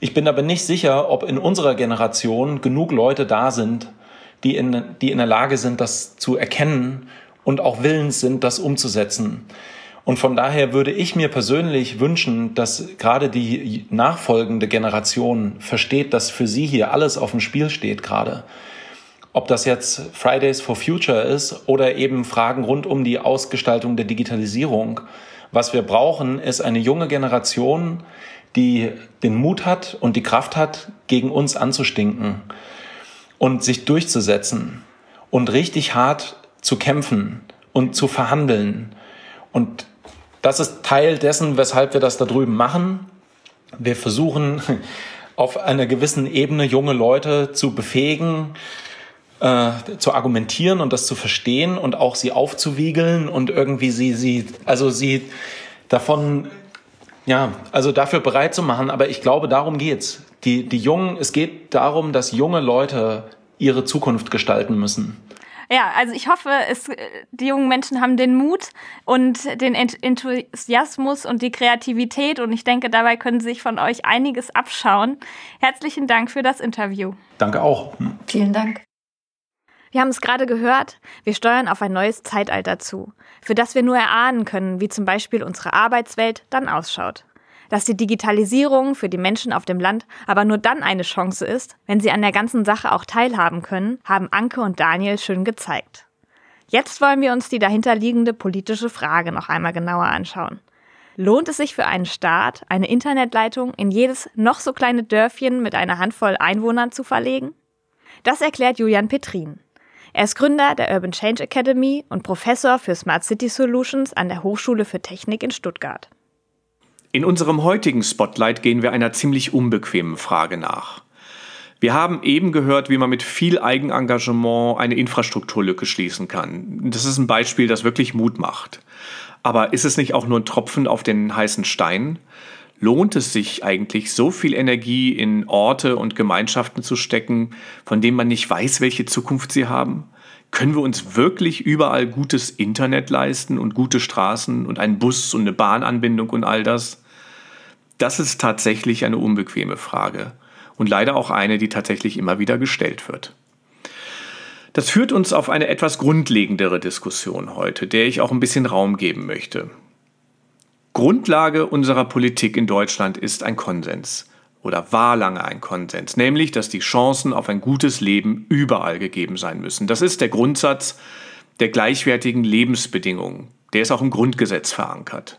Ich bin aber nicht sicher, ob in unserer Generation genug Leute da sind, die in, die in der Lage sind, das zu erkennen und auch willens sind, das umzusetzen. Und von daher würde ich mir persönlich wünschen, dass gerade die nachfolgende Generation versteht, dass für sie hier alles auf dem Spiel steht gerade. ob das jetzt Fridays for Future ist oder eben Fragen rund um die Ausgestaltung der Digitalisierung. Was wir brauchen, ist eine junge Generation, die den Mut hat und die Kraft hat, gegen uns anzustinken und sich durchzusetzen und richtig hart zu kämpfen und zu verhandeln. Und das ist Teil dessen, weshalb wir das da drüben machen. Wir versuchen <laughs> auf einer gewissen Ebene junge Leute zu befähigen, äh, zu argumentieren und das zu verstehen und auch sie aufzuwiegeln und irgendwie sie, sie, also sie davon, ja, also dafür bereit zu machen. Aber ich glaube, darum geht's. Die, die Jungen, es geht darum, dass junge Leute ihre Zukunft gestalten müssen. Ja, also ich hoffe, es, die jungen Menschen haben den Mut und den Enthusiasmus und die Kreativität und ich denke, dabei können sie sich von euch einiges abschauen. Herzlichen Dank für das Interview. Danke auch. Vielen Dank. Wir haben es gerade gehört, wir steuern auf ein neues Zeitalter zu, für das wir nur erahnen können, wie zum Beispiel unsere Arbeitswelt dann ausschaut dass die Digitalisierung für die Menschen auf dem Land aber nur dann eine Chance ist, wenn sie an der ganzen Sache auch teilhaben können, haben Anke und Daniel schön gezeigt. Jetzt wollen wir uns die dahinterliegende politische Frage noch einmal genauer anschauen. Lohnt es sich für einen Staat, eine Internetleitung in jedes noch so kleine Dörfchen mit einer Handvoll Einwohnern zu verlegen? Das erklärt Julian Petrin. Er ist Gründer der Urban Change Academy und Professor für Smart City Solutions an der Hochschule für Technik in Stuttgart. In unserem heutigen Spotlight gehen wir einer ziemlich unbequemen Frage nach. Wir haben eben gehört, wie man mit viel Eigenengagement eine Infrastrukturlücke schließen kann. Das ist ein Beispiel, das wirklich Mut macht. Aber ist es nicht auch nur ein Tropfen auf den heißen Stein? Lohnt es sich eigentlich, so viel Energie in Orte und Gemeinschaften zu stecken, von denen man nicht weiß, welche Zukunft sie haben? Können wir uns wirklich überall gutes Internet leisten und gute Straßen und einen Bus und eine Bahnanbindung und all das? Das ist tatsächlich eine unbequeme Frage und leider auch eine, die tatsächlich immer wieder gestellt wird. Das führt uns auf eine etwas grundlegendere Diskussion heute, der ich auch ein bisschen Raum geben möchte. Grundlage unserer Politik in Deutschland ist ein Konsens oder war lange ein Konsens, nämlich dass die Chancen auf ein gutes Leben überall gegeben sein müssen. Das ist der Grundsatz der gleichwertigen Lebensbedingungen. Der ist auch im Grundgesetz verankert.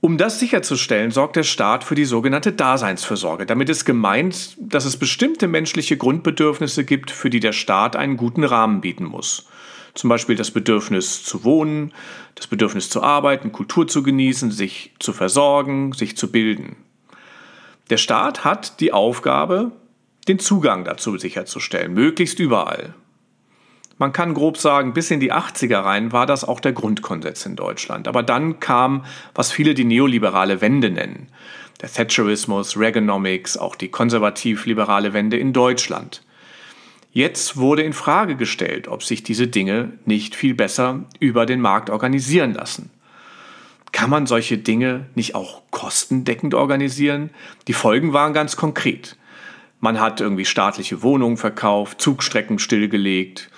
Um das sicherzustellen, sorgt der Staat für die sogenannte Daseinsfürsorge. Damit ist gemeint, dass es bestimmte menschliche Grundbedürfnisse gibt, für die der Staat einen guten Rahmen bieten muss. Zum Beispiel das Bedürfnis zu wohnen, das Bedürfnis zu arbeiten, Kultur zu genießen, sich zu versorgen, sich zu bilden. Der Staat hat die Aufgabe, den Zugang dazu sicherzustellen, möglichst überall. Man kann grob sagen, bis in die 80er rein war das auch der Grundkonsens in Deutschland. Aber dann kam, was viele die neoliberale Wende nennen. Der Thatcherismus, Reaganomics, auch die konservativ-liberale Wende in Deutschland. Jetzt wurde in Frage gestellt, ob sich diese Dinge nicht viel besser über den Markt organisieren lassen. Kann man solche Dinge nicht auch kostendeckend organisieren? Die Folgen waren ganz konkret. Man hat irgendwie staatliche Wohnungen verkauft, Zugstrecken stillgelegt.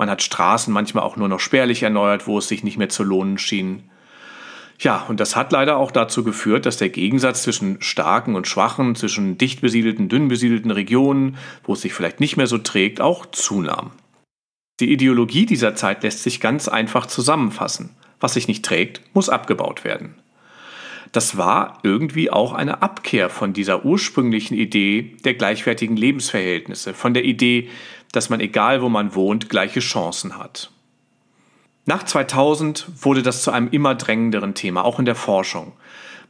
Man hat Straßen manchmal auch nur noch spärlich erneuert, wo es sich nicht mehr zu lohnen schien. Ja, und das hat leider auch dazu geführt, dass der Gegensatz zwischen starken und schwachen, zwischen dicht besiedelten, dünn besiedelten Regionen, wo es sich vielleicht nicht mehr so trägt, auch zunahm. Die Ideologie dieser Zeit lässt sich ganz einfach zusammenfassen. Was sich nicht trägt, muss abgebaut werden. Das war irgendwie auch eine Abkehr von dieser ursprünglichen Idee der gleichwertigen Lebensverhältnisse, von der Idee, dass man egal wo man wohnt, gleiche Chancen hat. Nach 2000 wurde das zu einem immer drängenderen Thema, auch in der Forschung.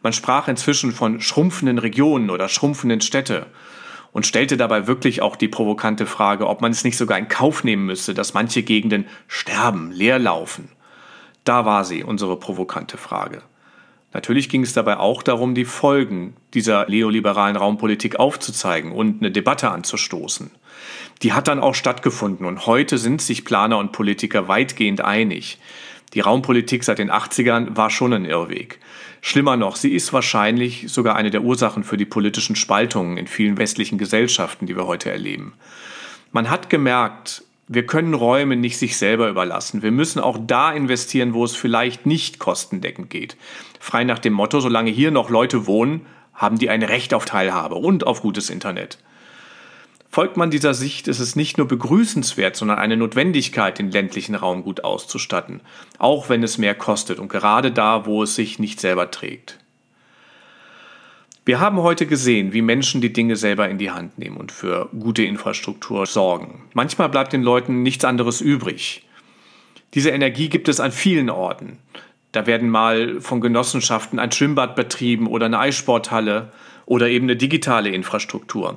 Man sprach inzwischen von schrumpfenden Regionen oder schrumpfenden Städte und stellte dabei wirklich auch die provokante Frage, ob man es nicht sogar in Kauf nehmen müsste, dass manche Gegenden sterben, leer laufen. Da war sie, unsere provokante Frage. Natürlich ging es dabei auch darum, die Folgen dieser neoliberalen Raumpolitik aufzuzeigen und eine Debatte anzustoßen. Die hat dann auch stattgefunden und heute sind sich Planer und Politiker weitgehend einig. Die Raumpolitik seit den 80ern war schon ein Irrweg. Schlimmer noch, sie ist wahrscheinlich sogar eine der Ursachen für die politischen Spaltungen in vielen westlichen Gesellschaften, die wir heute erleben. Man hat gemerkt, wir können Räume nicht sich selber überlassen. Wir müssen auch da investieren, wo es vielleicht nicht kostendeckend geht. Frei nach dem Motto, solange hier noch Leute wohnen, haben die ein Recht auf Teilhabe und auf gutes Internet. Folgt man dieser Sicht, ist es nicht nur begrüßenswert, sondern eine Notwendigkeit, den ländlichen Raum gut auszustatten, auch wenn es mehr kostet und gerade da, wo es sich nicht selber trägt. Wir haben heute gesehen, wie Menschen die Dinge selber in die Hand nehmen und für gute Infrastruktur sorgen. Manchmal bleibt den Leuten nichts anderes übrig. Diese Energie gibt es an vielen Orten. Da werden mal von Genossenschaften ein Schwimmbad betrieben oder eine Eissporthalle oder eben eine digitale Infrastruktur.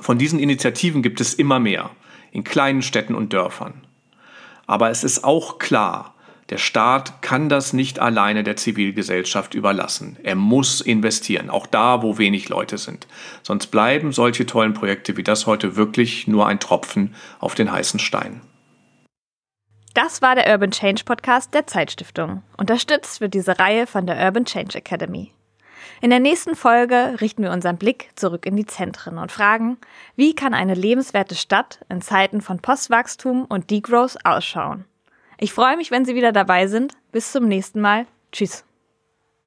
Von diesen Initiativen gibt es immer mehr, in kleinen Städten und Dörfern. Aber es ist auch klar, der Staat kann das nicht alleine der Zivilgesellschaft überlassen. Er muss investieren, auch da, wo wenig Leute sind. Sonst bleiben solche tollen Projekte wie das heute wirklich nur ein Tropfen auf den heißen Stein. Das war der Urban Change Podcast der Zeitstiftung. Unterstützt wird diese Reihe von der Urban Change Academy. In der nächsten Folge richten wir unseren Blick zurück in die Zentren und fragen, wie kann eine lebenswerte Stadt in Zeiten von Postwachstum und Degrowth ausschauen? Ich freue mich, wenn Sie wieder dabei sind. Bis zum nächsten Mal. Tschüss.